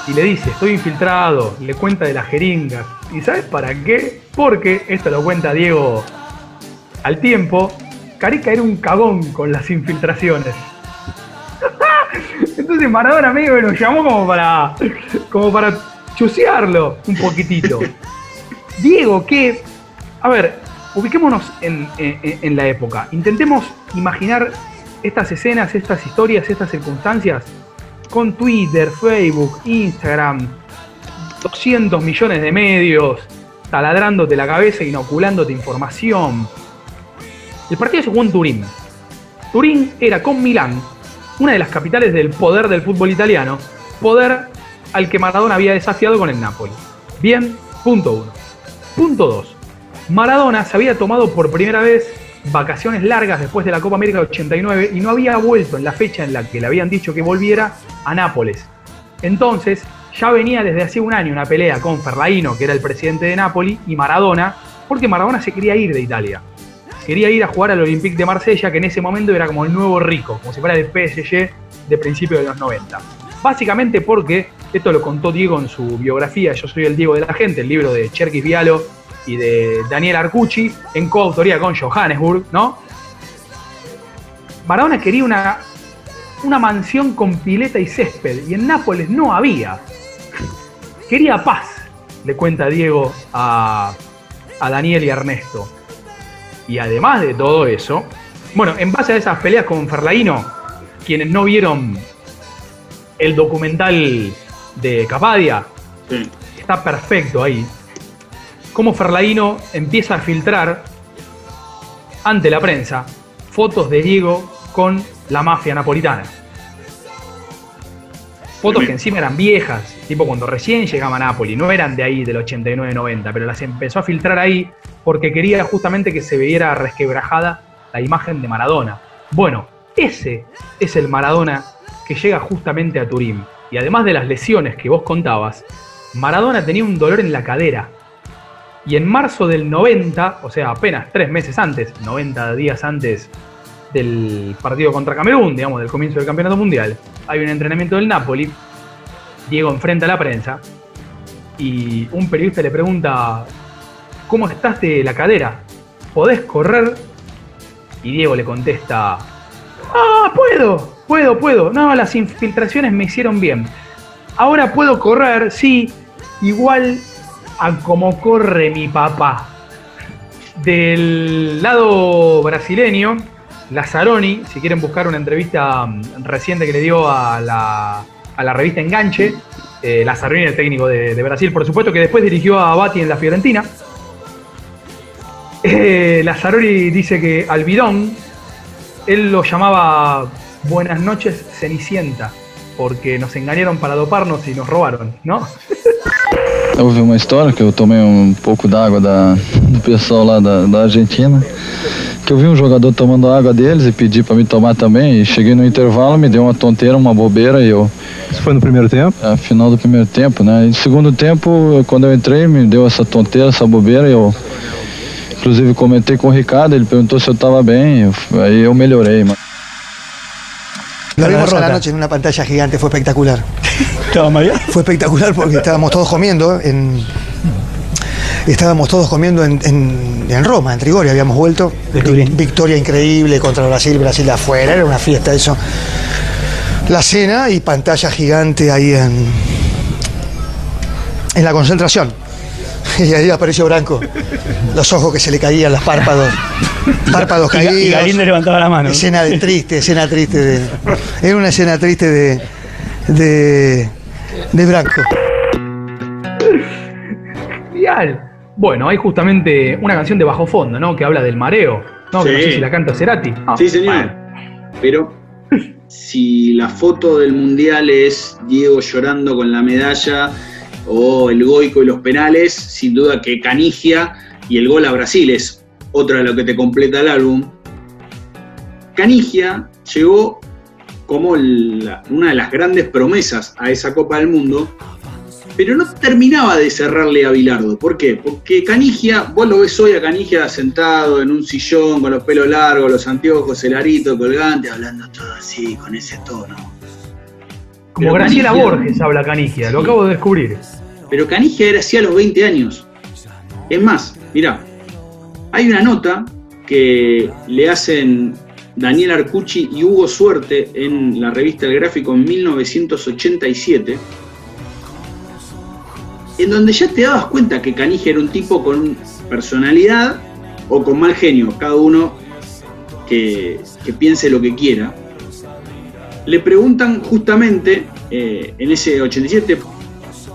Y le dice, estoy infiltrado, le cuenta de las jeringas. ¿Y sabes para qué? Porque, esto lo cuenta Diego al tiempo, Careca era un cagón con las infiltraciones. Entonces Maradona medio que nos llamó como para, como para chusearlo un poquitito. (laughs) Diego, que, a ver, ubiquémonos en, en- en la época. Intentemos imaginar estas escenas, estas historias, estas circunstancias con Twitter, Facebook, Instagram, 200 millones de medios, taladrándote la cabeza, inoculándote información. El partido se jugó en Turín. Turín era con Milán, una de las capitales del poder del fútbol italiano, poder al que Maradona había desafiado con el Napoli. Bien, punto uno. Punto dos. Maradona se había tomado por primera vez vacaciones largas después de la Copa América 89 y no había vuelto en la fecha en la que le habían dicho que volviera a Nápoles. Entonces, ya venía desde hace un año una pelea con Ferlaino, que era el presidente de Nápoli, y Maradona, porque Maradona se quería ir de Italia. Quería ir a jugar al Olympique de Marsella, que en ese momento era como el nuevo rico, como si fuera el PSG de principios de los 90. Básicamente porque, esto lo contó Diego en su biografía, Yo soy el Diego de la gente, el libro de Cherkis Vialo y de Daniel Arcucci, en coautoría con Johannesburg, ¿no? Maradona quería una, una mansión con pileta y césped, y en Nápoles no había. Quería paz, le cuenta Diego a, a Daniel y a Ernesto. Y además de todo eso, bueno, en base a esas peleas con Ferlaino, quienes no vieron el documental de Capadia, está perfecto ahí. Cómo Ferlaino empieza a filtrar ante la prensa fotos de Diego con la mafia napolitana. Fotos que encima eran viejas, tipo cuando recién llegaba a Napoli, no eran de ahí del 89-90, pero las empezó a filtrar ahí porque quería justamente que se viera resquebrajada la imagen de Maradona. Bueno, ese es el Maradona que llega justamente a Turín. Y además de las lesiones que vos contabas, Maradona tenía un dolor en la cadera. Y en marzo del 90, o sea, apenas tres meses antes, 90 días antes del partido contra Camerún, digamos, del comienzo del campeonato mundial, hay un entrenamiento del Napoli, Diego enfrenta a la prensa y un periodista le pregunta, ¿cómo estás de la cadera? ¿Podés correr? Y Diego le contesta, ah, puedo, puedo, puedo. No, las infiltraciones me hicieron bien. Ahora puedo correr, sí, igual a como corre mi papá. Del lado brasileño, Lazzaroni, si quieren buscar una entrevista mm, reciente que le dio a la, a la revista Enganche, eh, Lazzaroni, el técnico de, de Brasil, por supuesto, que después dirigió a Bati en la Fiorentina. Eh, Lazzaroni dice que al bidón, él lo llamaba Buenas noches Cenicienta, porque nos engañaron para doparnos y nos robaron, ¿no? (laughs) Houve uma história que eu tomei um pouco d'água da, do pessoal lá da, da Argentina, que eu vi um jogador tomando água deles e pedi para me tomar também. E cheguei no intervalo, me deu uma tonteira, uma bobeira e eu. Isso foi no primeiro tempo? É, final do primeiro tempo, né? E no segundo tempo, quando eu entrei, me deu essa tonteira, essa bobeira e eu. Inclusive comentei com o Ricardo, ele perguntou se eu estava bem, aí eu melhorei, mano. Lo vimos a la noche en una pantalla gigante, fue espectacular. ¿Estaba María? (laughs) Fue espectacular porque estábamos todos comiendo en. Estábamos todos comiendo en, en- en Roma, en Trigoria, habíamos vuelto. Vi- Victoria increíble contra Brasil, Brasil de afuera, era una fiesta eso. La cena y pantalla gigante ahí en. en la concentración. (laughs) Y ahí apareció Branco. Los ojos que se le caían, los párpados. Párpados Ga- y caídos. Galíndez levantaba la mano. Escena de triste, escena triste de. Era una escena triste de. de. de Branco. Genial. Bueno, hay justamente una canción de bajo fondo, ¿no? Que habla del mareo, ¿no? Que no sé si la canta Cerati. Ah, sí, señor. Pero (laughs) si la foto del mundial es Diego llorando con la medalla o el Goico y los penales, sin duda que Canigia y el gol a Brasil es otra de lo que te completa el álbum. Canigia llegó como la- una de las grandes promesas a esa Copa del Mundo, pero no terminaba de cerrarle a Bilardo. ¿Por qué? Porque Canigia, vos lo ves hoy a Canigia sentado en un sillón con los pelos largos, los anteojos, el arito colgante, hablando todo así, con ese tono. Como Graciela Borges habla Canigia, lo acabo de descubrir. Pero Canigia era así a los 20 años. Es más, mirá, hay una nota que le hacen Daniel Arcucci y Hugo Suerte en la revista El Gráfico en 1987, en donde ya te dabas cuenta que Canigia era un tipo con personalidad o con mal genio, cada uno que, piense lo que quiera. Le preguntan justamente eh, en ese 87,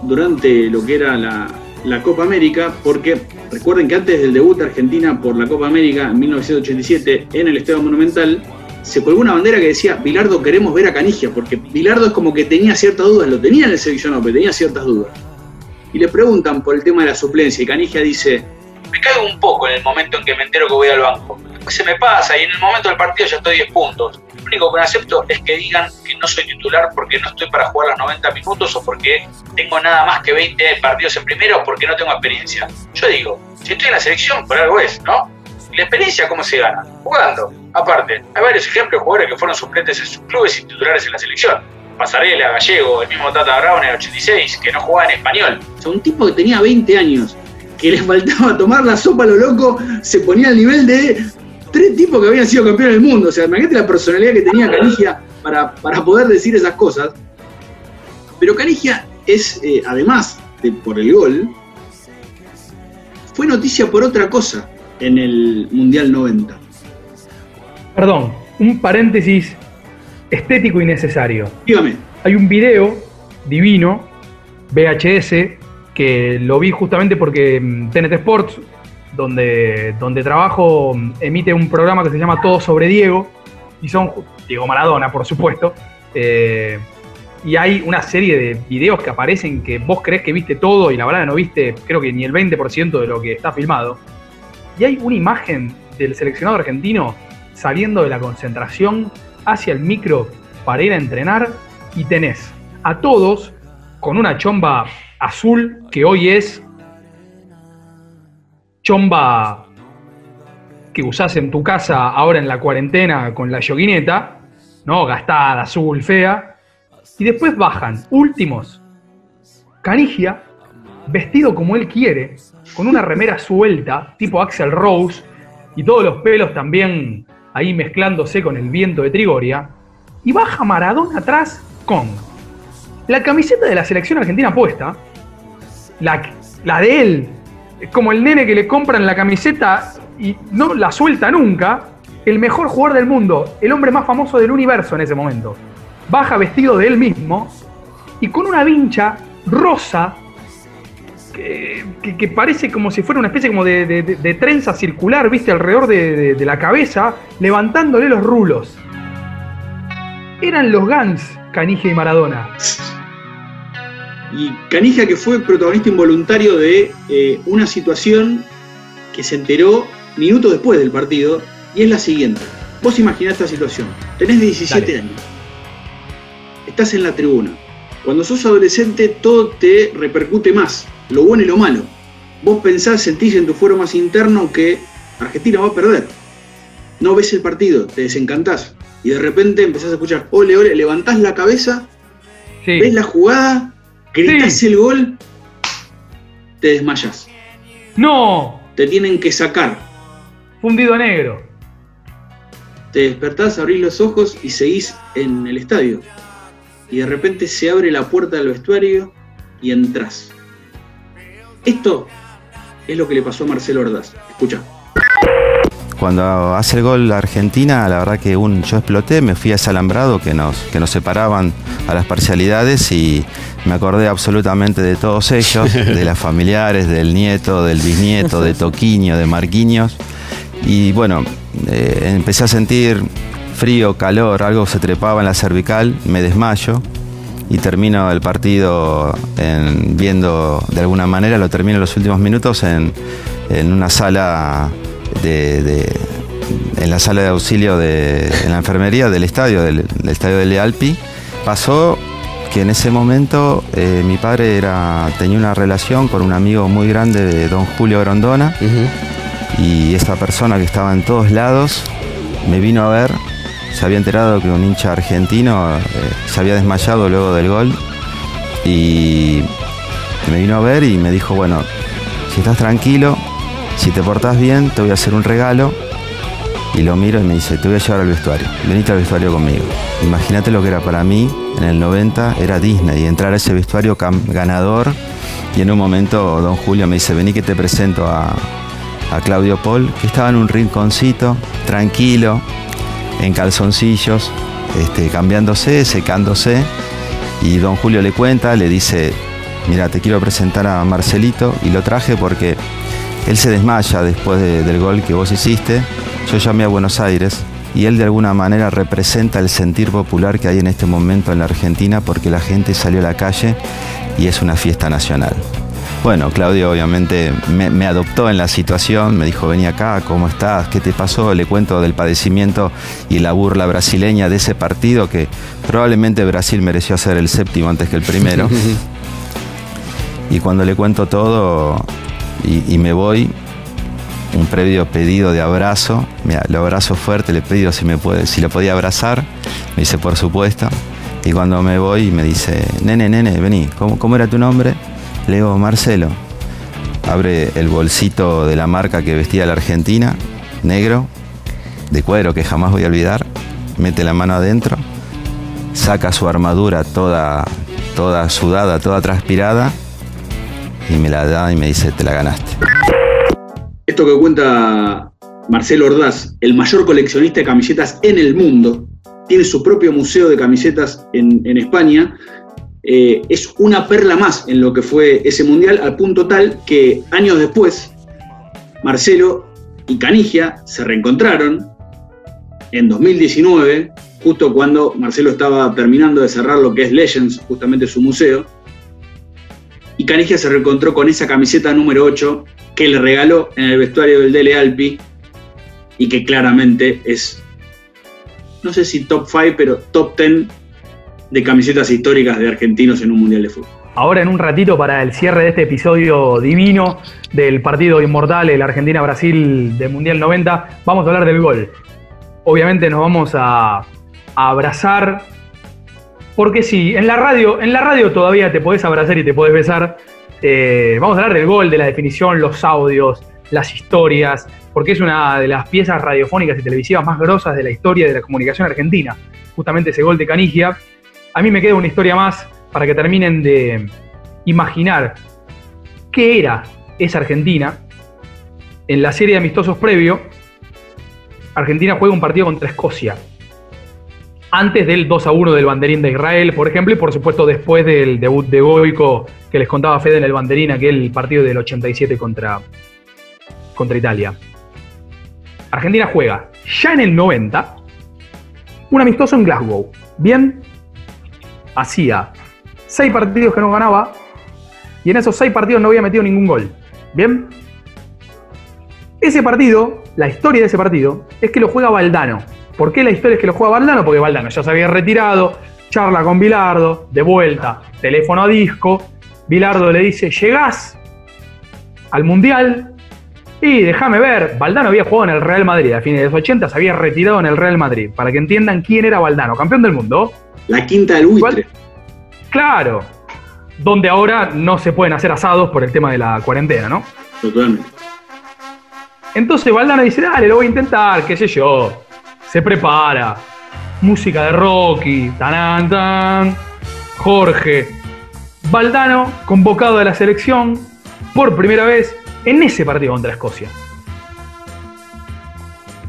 durante lo que era la, la Copa América, porque recuerden que antes del debut de Argentina por la Copa América en 1987 en el Estadio Monumental, se colgó una bandera que decía, Bilardo queremos ver a Canigia, porque Bilardo es como que tenía ciertas dudas, lo tenía en el seleccionado, pero tenía ciertas dudas. Y le preguntan por el tema de la suplencia, y Canigia dice, me caigo un poco en el momento en que me entero que voy al banco. Se me pasa y en el momento del partido ya estoy 10 puntos. Lo único que no acepto es que digan que no soy titular porque no estoy para jugar los 90 minutos o porque tengo nada más que 20 partidos en primero o porque no tengo experiencia. Yo digo, si estoy en la selección, por algo es, ¿no? ¿Y la experiencia cómo se gana? Jugando. Aparte, hay varios ejemplos de jugadores que fueron suplentes en sus clubes y titulares en la selección. Pasarela, Gallego, el mismo Tata Brown en el 86, que no jugaba en español. O un tipo que tenía 20 años, que le faltaba tomar la sopa a lo loco, se ponía al nivel de tres tipos que habían sido campeones del mundo. O sea, imagínate la personalidad que tenía Canigia para, para poder decir esas cosas. Pero Canigia es, eh, además de por el gol, fue noticia por otra cosa en el Mundial 90. Perdón, un paréntesis estético y necesario. Dígame. Hay un video divino, VHS, que lo vi justamente porque mm, TNT Sports, donde, donde trabajo, emite un programa que se llama Todo sobre Diego, y son Diego Maradona, por supuesto. eh, y hay una serie de videos que aparecen que vos crees que viste todo y la verdad no viste, creo que ni el 20% de lo que está filmado. Y hay una imagen del seleccionado argentino saliendo de la concentración hacia el micro para ir a entrenar y tenés a todos con una chomba azul que hoy es chomba que usás en tu casa ahora en la cuarentena con la yoguineta, ¿no? Gastada, azul, fea. Y después bajan, últimos, Canigia, vestido como él quiere, con una remera suelta, tipo Axel Rose, y todos los pelos también ahí mezclándose con el viento de Trigoria, y baja Maradona atrás con la camiseta de la selección argentina puesta, la, la de él, como el nene que le compran la camiseta y no la suelta nunca, el mejor jugador del mundo, el hombre más famoso del universo en ese momento, baja vestido de él mismo y con una vincha rosa que, parece como si fuera una especie como de, trenza circular, viste, alrededor de, la cabeza, levantándole los rulos. Eran los Gans, Canigia y Maradona. Y Canija que fue protagonista involuntario de eh, una situación que se enteró minutos después del partido, y es la siguiente. Vos imaginás esta situación. Tenés 17 años. Estás en la tribuna. Cuando sos adolescente todo te repercute más, lo bueno y lo malo. Vos pensás, sentís en tu fuero más interno que Argentina va a perder. No ves el partido, te desencantás. Y de repente empezás a escuchar, ole, ole, levantás la cabeza, ves la jugada, gritás el gol, te desmayás. ¡No! Te tienen que sacar. Fundido a negro. Te despertás, abrís los ojos y seguís en el estadio. Y de repente se abre la puerta del vestuario y entras. Esto es lo que le pasó a Marcelo Ordaz. Escucha. Cuando hace el gol la Argentina, la verdad que un, yo exploté, me fui a ese alambrado que nos, que nos separaban a las parcialidades y me acordé absolutamente de todos ellos, (laughs) de las familiares, del nieto, del bisnieto, de Toquiño, de Marquinhos. Y bueno, eh, empecé a sentir frío, calor, algo se trepaba en la cervical, me desmayo y termino el partido en- viendo de alguna manera, lo termino en los últimos minutos en, en una sala de, de- en la sala de auxilio de en la enfermería del estadio, del, del estadio de Lealpi. Pasó que en ese momento eh, mi padre era, tenía una relación con un amigo muy grande de don Julio Grondona y esta persona que estaba en todos lados me vino a ver, se había enterado que un hincha argentino eh, se había desmayado luego del gol y me vino a ver y me dijo, bueno, si estás tranquilo, si te portás bien, te voy a hacer un regalo. Y lo miro y me dice, te voy a llevar al vestuario, venite al vestuario conmigo. Imagínate lo que era para mí en el 90, era Disney, y entrar a ese vestuario ganador. Y en un momento don Julio me dice, vení que te presento a, a Claudio Paul, que estaba en un rinconcito, tranquilo, en calzoncillos, este, cambiándose, secándose. Y don Julio le cuenta, le dice, mira, te quiero presentar a Marcelito y lo traje porque él se desmaya después de- del gol que vos hiciste. Yo llamé a Buenos Aires y él de alguna manera representa el sentir popular que hay en este momento en la Argentina porque la gente salió a la calle y es una fiesta nacional. Bueno, Claudio obviamente me, me adoptó en la situación, me dijo, vení acá, ¿cómo estás? ¿Qué te pasó? Le cuento del padecimiento y la burla brasileña de ese partido que probablemente Brasil mereció ser el séptimo antes que el primero. (laughs) y cuando le cuento todo y, me voy, un previo pedido de abrazo, mira, lo abrazo fuerte, le pido si me puede, si lo podía abrazar, me dice por supuesto. Y cuando me voy me dice, nene, nene, vení, ¿cómo, cómo era tu nombre? Le digo, Marcelo. Abre el bolsito de la marca que vestía la Argentina, negro, de cuero que jamás voy a olvidar, mete la mano adentro, saca su armadura toda, toda sudada, toda transpirada, y me la da y me dice, te la ganaste. Esto que cuenta Marcelo Ordaz, el mayor coleccionista de camisetas en el mundo, tiene su propio museo de camisetas en, España. eh, es una perla más en lo que fue ese mundial, al punto tal que años después, Marcelo y Canigia se reencontraron en 2019, justo cuando Marcelo estaba terminando de cerrar lo que es Legends, justamente su museo. Y Canigia se reencontró con esa camiseta número 8 que le regaló en el vestuario del Dele Alpi y que claramente es, no sé si top 5, pero top 10 de camisetas históricas de argentinos en un mundial de fútbol. Ahora en un ratito para el cierre de este episodio divino del partido inmortal, el Argentina-Brasil del Mundial 90, vamos a hablar del gol. Obviamente nos vamos a, a abrazar, porque sí, en la radio, en la radio todavía te podés abrazar y te podés besar. Eh, vamos a hablar del gol, de la definición, los audios, las historias, porque es una de las piezas radiofónicas y televisivas más grosas de la historia de la comunicación argentina. Justamente ese gol de Canigia. A mí me queda una historia más para que terminen de imaginar qué era esa Argentina. En la serie de amistosos previo, Argentina juega un partido contra Escocia. Antes del 2 a 1 del banderín de Israel, por ejemplo, y por supuesto después del debut de Goico que les contaba Fede en el banderín, aquel partido del 87 contra, contra Italia. Argentina juega ya en el 90 un amistoso en Glasgow. Bien, hacía seis partidos que no ganaba y en esos seis partidos no había metido ningún gol. Bien, ese partido, la historia de ese partido, es que lo juega Valdano. ¿Por qué la historia es que lo juega Valdano? Porque Valdano ya se había retirado, charla con Bilardo, de vuelta, teléfono a disco. Bilardo le dice: Llegás al Mundial y déjame ver. Valdano había jugado en el Real Madrid a fines de los 80, se había retirado en el Real Madrid. Para que entiendan quién era Valdano, campeón del mundo. La quinta del buitre. Claro. Donde ahora no se pueden hacer asados por el tema de la cuarentena, ¿no? Totalmente. Entonces Valdano dice, dale, lo voy a intentar, qué sé yo. Se prepara. Música de Rocky, tan tan. Jorge. Valdano convocado a la selección por primera vez en ese partido contra Escocia.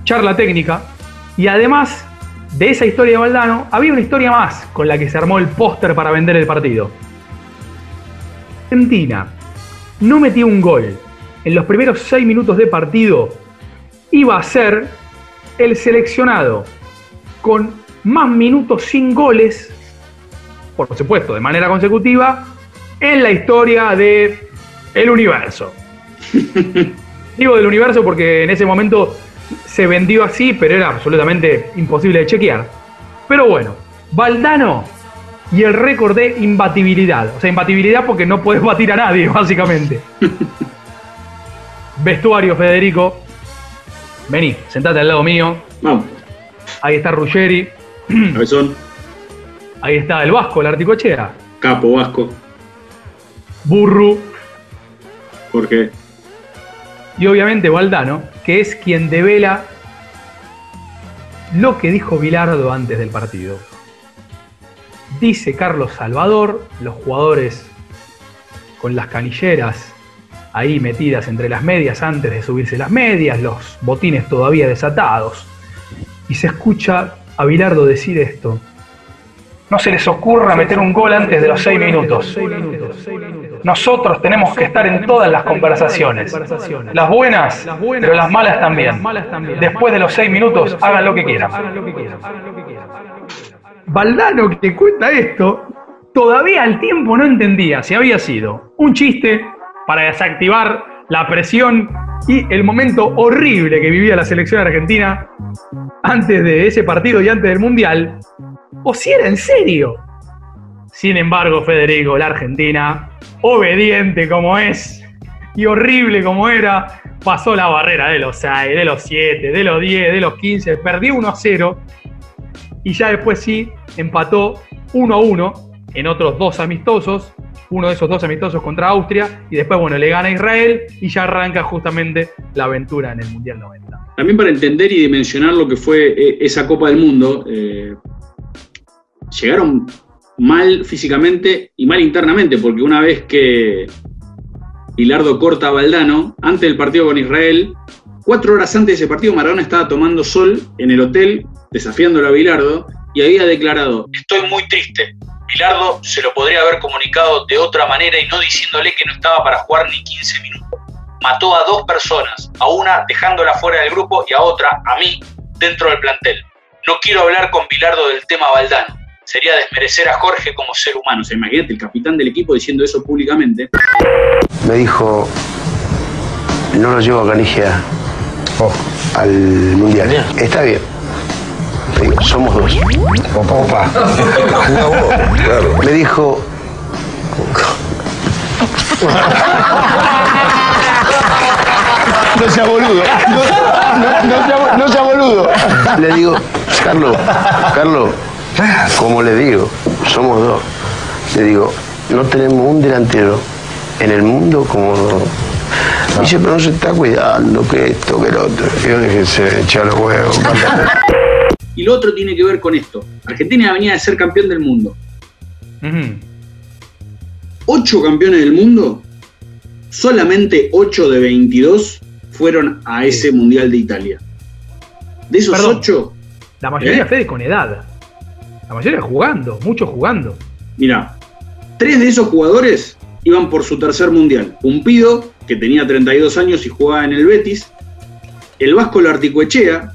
Charla técnica. Y además de esa historia de Valdano, había una historia más con la que se armó el póster para vender el partido. Argentina no metió un gol en los primeros seis minutos de partido, iba a ser el seleccionado con más minutos sin goles, por supuesto, de manera consecutiva, en la historia de el universo. (laughs) Digo del universo porque en ese momento se vendió así, pero era absolutamente imposible de chequear. Pero bueno, Valdano y el récord de imbatibilidad. O sea, imbatibilidad porque no puedes batir a nadie, (laughs) básicamente. (laughs) Vestuario, Federico. Vení, sentate al lado mío. Vamos. Ahí está Ruggeri. (clears throat) Cabezón. Ahí está el Vasco, el Articochea. Capo Vasco. Burru. Jorge. Y obviamente Valdano, que es quien devela lo que dijo Bilardo antes del partido. Dice Carlos Salvador, los jugadores con las canilleras ahí metidas entre las medias antes de subirse las medias, los botines todavía desatados. Y se escucha a Bilardo decir esto. No se les ocurra meter un gol antes de los seis minutos. Nosotros tenemos que estar en todas las conversaciones. Las buenas, pero las malas también. Después de los seis minutos, hagan lo que quieran. Valdano que cuenta esto, todavía al tiempo no entendía si había sido un chiste para desactivar la presión y el momento horrible que vivía la selección argentina antes de ese partido y antes del Mundial, o si era en serio. Sin embargo, Federico, la Argentina, obediente como es y horrible como era, pasó la barrera de los 6, de los 7, de los 10, de los 15, perdió 1 a 0 y ya después sí empató 1 a 1 en otros dos amistosos, uno de esos dos amistosos contra Austria y después, bueno, le gana a Israel y ya arranca justamente la aventura en el Mundial 90. También para entender y dimensionar lo que fue eh, esa Copa del Mundo, eh, llegaron mal físicamente y mal internamente, porque una vez que Bilardo corta a Valdano, antes del partido con Israel, cuatro horas antes de ese partido, Maradona estaba tomando sol en el hotel, desafiándolo a Bilardo, y había declarado, estoy muy triste. Bilardo se lo podría haber comunicado de otra manera y no diciéndole que no estaba para jugar ni 15 minutos. Mató a dos personas, a una dejándola fuera del grupo y a otra, a mí, dentro del plantel. No quiero hablar con Bilardo del tema Valdano. Sería desmerecer a Jorge como ser humano. O sea, imagínate el capitán del equipo diciendo eso públicamente. Me dijo, no lo llevo a Canigia al Mundial. Está bien. Digo, somos dos. Opa. Me dijo, No sea boludo. No, no- no sea, no sea boludo. le digo, Carlos, Carlos, como le digo, somos dos. Le digo, no tenemos un delantero en el mundo como Dice, pero no se está cuidando, que esto, que lo otro. Yo dije, se echó los huevos. Y lo otro tiene que ver con esto. Argentina venía de ser campeón del mundo. Ocho campeones del mundo, solamente 8 de 22 fueron a ese Mundial de Italia. De esos Perdón. 8, La mayoría, ¿Eh? Fede, con edad. La mayoría jugando, muchos jugando. mira, tres de esos jugadores iban por su tercer Mundial. Pumpido, que tenía 32 años y jugaba en el Betis. El Vasco Larticoechea,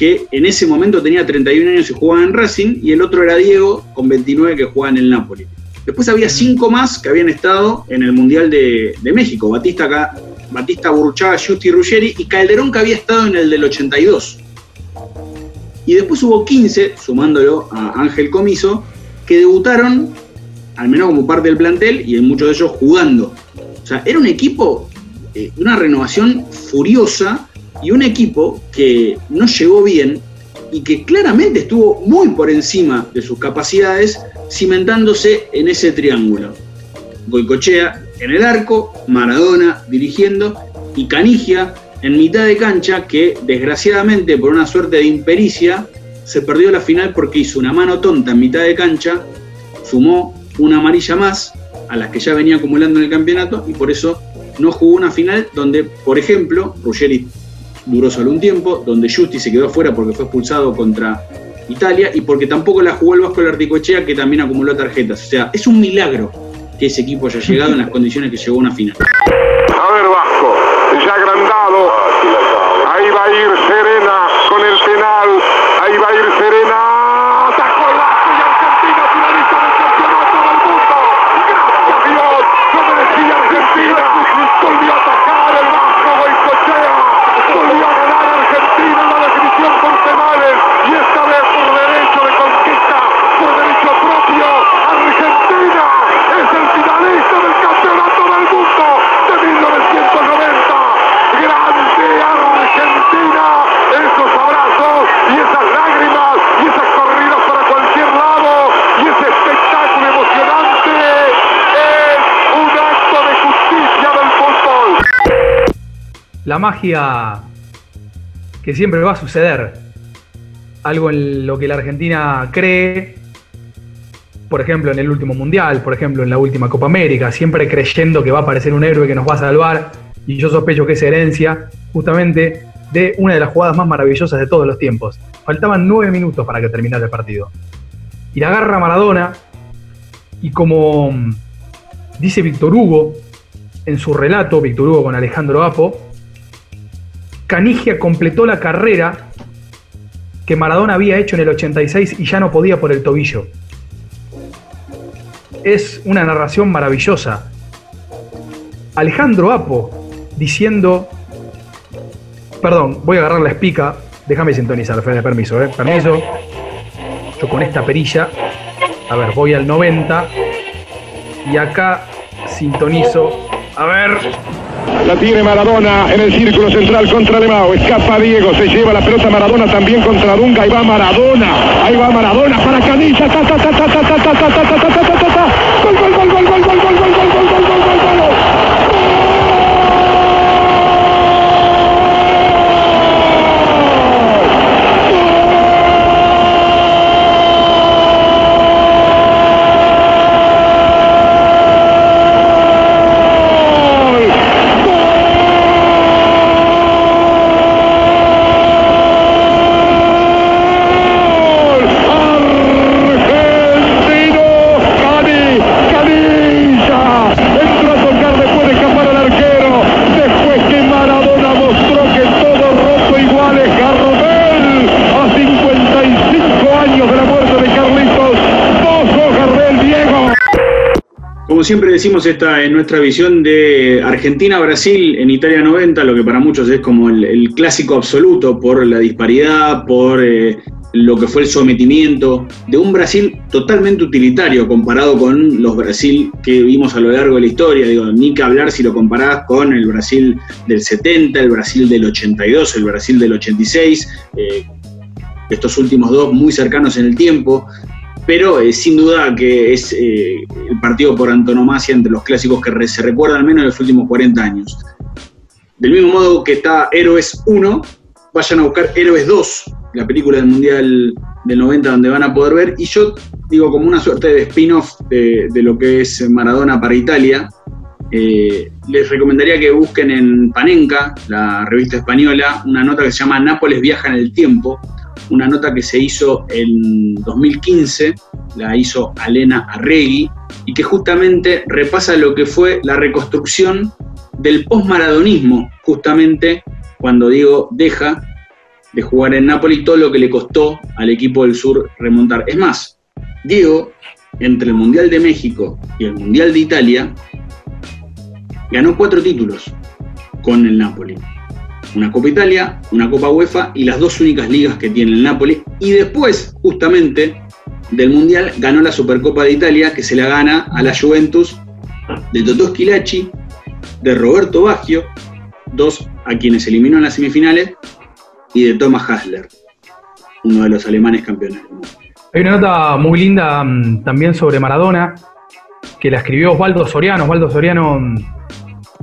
que en ese momento tenía 31 años y jugaba en Racing. Y el otro era Diego, con 29, que jugaba en el Napoli. Después había cinco más que habían estado en el Mundial de, de México. Batista, Batista Burruchaga, Justi Ruggeri y Calderón que había estado en el del 82. Y después hubo 15, sumándolo a Ángel Comiso, que debutaron, al menos como parte del plantel, y en muchos de ellos jugando. O sea, era un equipo, eh, una renovación furiosa y un equipo que no llegó bien y que claramente estuvo muy por encima de sus capacidades, cimentándose en ese triángulo. Goicochea en el arco, Maradona dirigiendo y Canigia en mitad de cancha que desgraciadamente por una suerte de impericia se perdió la final porque hizo una mano tonta en mitad de cancha, sumó una amarilla más a las que ya venía acumulando en el campeonato y por eso no jugó una final donde, por ejemplo, Ruggeri duró solo un tiempo, donde Justi se quedó afuera porque fue expulsado contra Italia y porque tampoco la jugó el Vasco Larticoechea que también acumuló tarjetas. O sea, es un milagro que ese equipo haya llegado en las condiciones que llegó a una final. A ver, Vasco, ya agrandado. Ahí va a ir Serena con el penal. Ahí va a ir Serena. Atacó el Vasco y Argentina finalista del campeonato del mundo. Gracias Dios, lo merecía Argentina. Volvió a atacar el Vasco Goicochea. Volvió a ganar Argentina en la definición por penales. Y esta vez por derecho de conquista, por derecho propio. Argentina es el finalista del campeonato del mundo de 1990. Grande Argentina, esos abrazos y esas lágrimas y esas corridas para cualquier lado y ese espectáculo emocionante es un acto de justicia del fútbol. La magia que siempre va a suceder. Algo en lo que la Argentina cree, por ejemplo, en el último Mundial, por ejemplo, en la última Copa América, siempre creyendo que va a aparecer un héroe que nos va a salvar. Y yo sospecho que es herencia justamente de una de las jugadas más maravillosas de todos los tiempos. Faltaban nueve minutos para que terminara el partido. Y la agarra Maradona y como Dice Víctor Hugo en su relato, Víctor Hugo con Alejandro Apo, Canigia completó la carrera que Maradona había hecho en el 86 y ya no podía por el tobillo. Es una narración maravillosa. Alejandro Apo diciendo, perdón, voy a agarrar la espica, déjame sintonizar, Fede, permiso, ¿eh? permiso. Yo con esta perilla, a ver, voy al 90 y acá sintonizo, a ver, La tiene Maradona en el círculo central contra Lemao. Escapa Diego, se lleva la pelota Maradona también contra Dunga. Ahí va Maradona. Ahí va Maradona para Canilla. Ta, ta, ta, ta, ta, ta, ta, gol, gol, gol, gol, gol, gol, gol, gol. Argentino, Cani, Canilla. Entró a tocar después de escapar al arquero. Después que Maradona mostró que todo roto igual es Gardel. A 55 años de la muerte de Carlitos. Ojo Gardel, Diego. Como siempre decimos, esta es nuestra visión de Argentina-Brasil en Italia 90, lo que para muchos es como el, el clásico absoluto por la disparidad, por eh, lo que fue el sometimiento de un Brasil totalmente utilitario comparado con los Brasil que vimos a lo largo de la historia. Digo, ni que hablar si lo comparás con el Brasil del 70, el Brasil del 82, el Brasil del 86, eh, estos últimos dos muy cercanos en el tiempo pero eh, sin duda que es eh, el partido por antonomasia entre los clásicos que se recuerdan al menos en los últimos 40 años. Del mismo modo que está Héroes 1, vayan a buscar Héroes 2, la película del Mundial del 90 donde van a poder ver, y yo digo como una suerte de spin-off de, de lo que es Maradona para Italia, eh, les recomendaría que busquen en Panenka, la revista española, una nota que se llama Nápoles viaja en el tiempo, una nota que se hizo en 2015, la hizo Alena Arregui, y que justamente repasa lo que fue la reconstrucción del postmaradonismo, justamente cuando Diego deja de jugar en Nápoles, todo lo que le costó al equipo del sur remontar. Es más, Diego, entre el Mundial de México y el Mundial de Italia, ganó cuatro títulos con el Napoli. Una Copa Italia, una Copa UEFA y las dos únicas ligas que tiene el Napoli. Y después, justamente, del Mundial, ganó la Supercopa de Italia, que se la gana a la Juventus de Totò Schilacci, de Roberto Baggio, dos a quienes eliminó en las semifinales, y de Thomas Hasler, uno de los alemanes campeones del mundo. Hay una nota muy linda mm, también sobre Maradona, que la escribió Osvaldo Soriano. Osvaldo Soriano mm,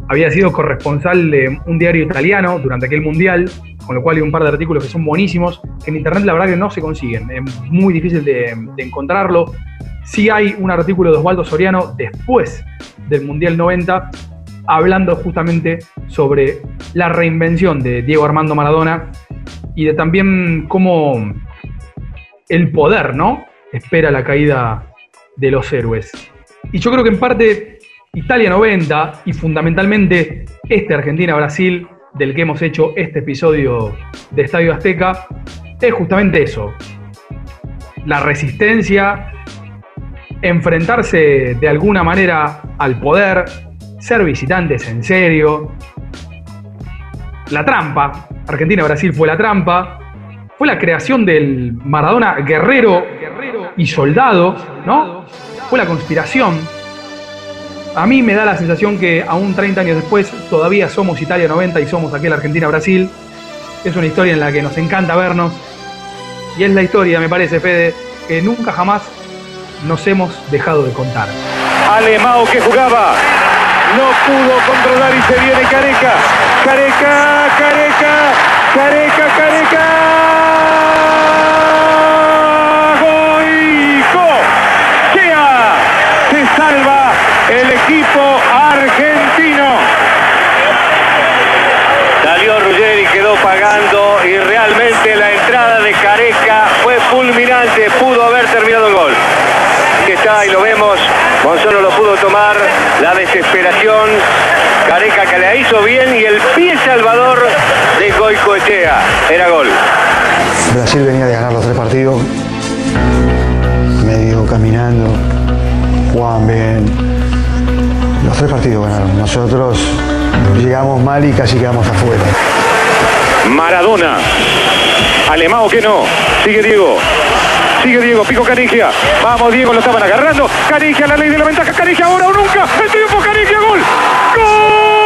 había sido corresponsal de un diario italiano durante aquel mundial, con lo cual hay un par de artículos que son buenísimos, que en internet la verdad que no se consiguen, es muy difícil de, encontrarlo. Sí hay un artículo de Osvaldo Soriano después del Mundial 90, hablando justamente sobre la reinvención de Diego Armando Maradona y de también cómo el poder, ¿no? Espera la caída de los héroes. Y yo creo que en parte Italia 90 y fundamentalmente este Argentina-Brasil del que hemos hecho este episodio de Estadio Azteca es justamente eso. La resistencia, enfrentarse de alguna manera al poder, ser visitantes en serio. La trampa, Argentina-Brasil fue la trampa, fue la creación del Maradona guerrero y soldado, ¿no? Fue la conspiración. A mí me da la sensación que aún 30 años después todavía somos Italia 90 y somos aquel Argentina-Brasil. Es una historia en la que nos encanta vernos. Y es la historia, me parece, Fede, que nunca jamás nos hemos dejado de contar. Alemao que jugaba. No pudo controlar y se viene Careca. Careca, Careca, Careca, Careca. Equipo argentino. Salió Ruggeri, quedó pagando y realmente la entrada de Careca fue fulminante. Pudo haber terminado el gol. que está, y lo vemos. Monzón no lo pudo tomar. La desesperación. Careca que la hizo bien y el pie salvador de Goicoechea. Era gol. Brasil venía de ganar los tres partidos, medio caminando, jugaban bien. Los tres partidos ganaron. Nosotros llegamos mal y casi quedamos afuera. Maradona. Alemão que no. Sigue Diego. Sigue Diego, pico Canigia. Vamos, Diego, lo estaban agarrando. Canigia, la ley de la ventaja. Canigia ahora o nunca. El tiempo, Canigia, gol. ¡Gol!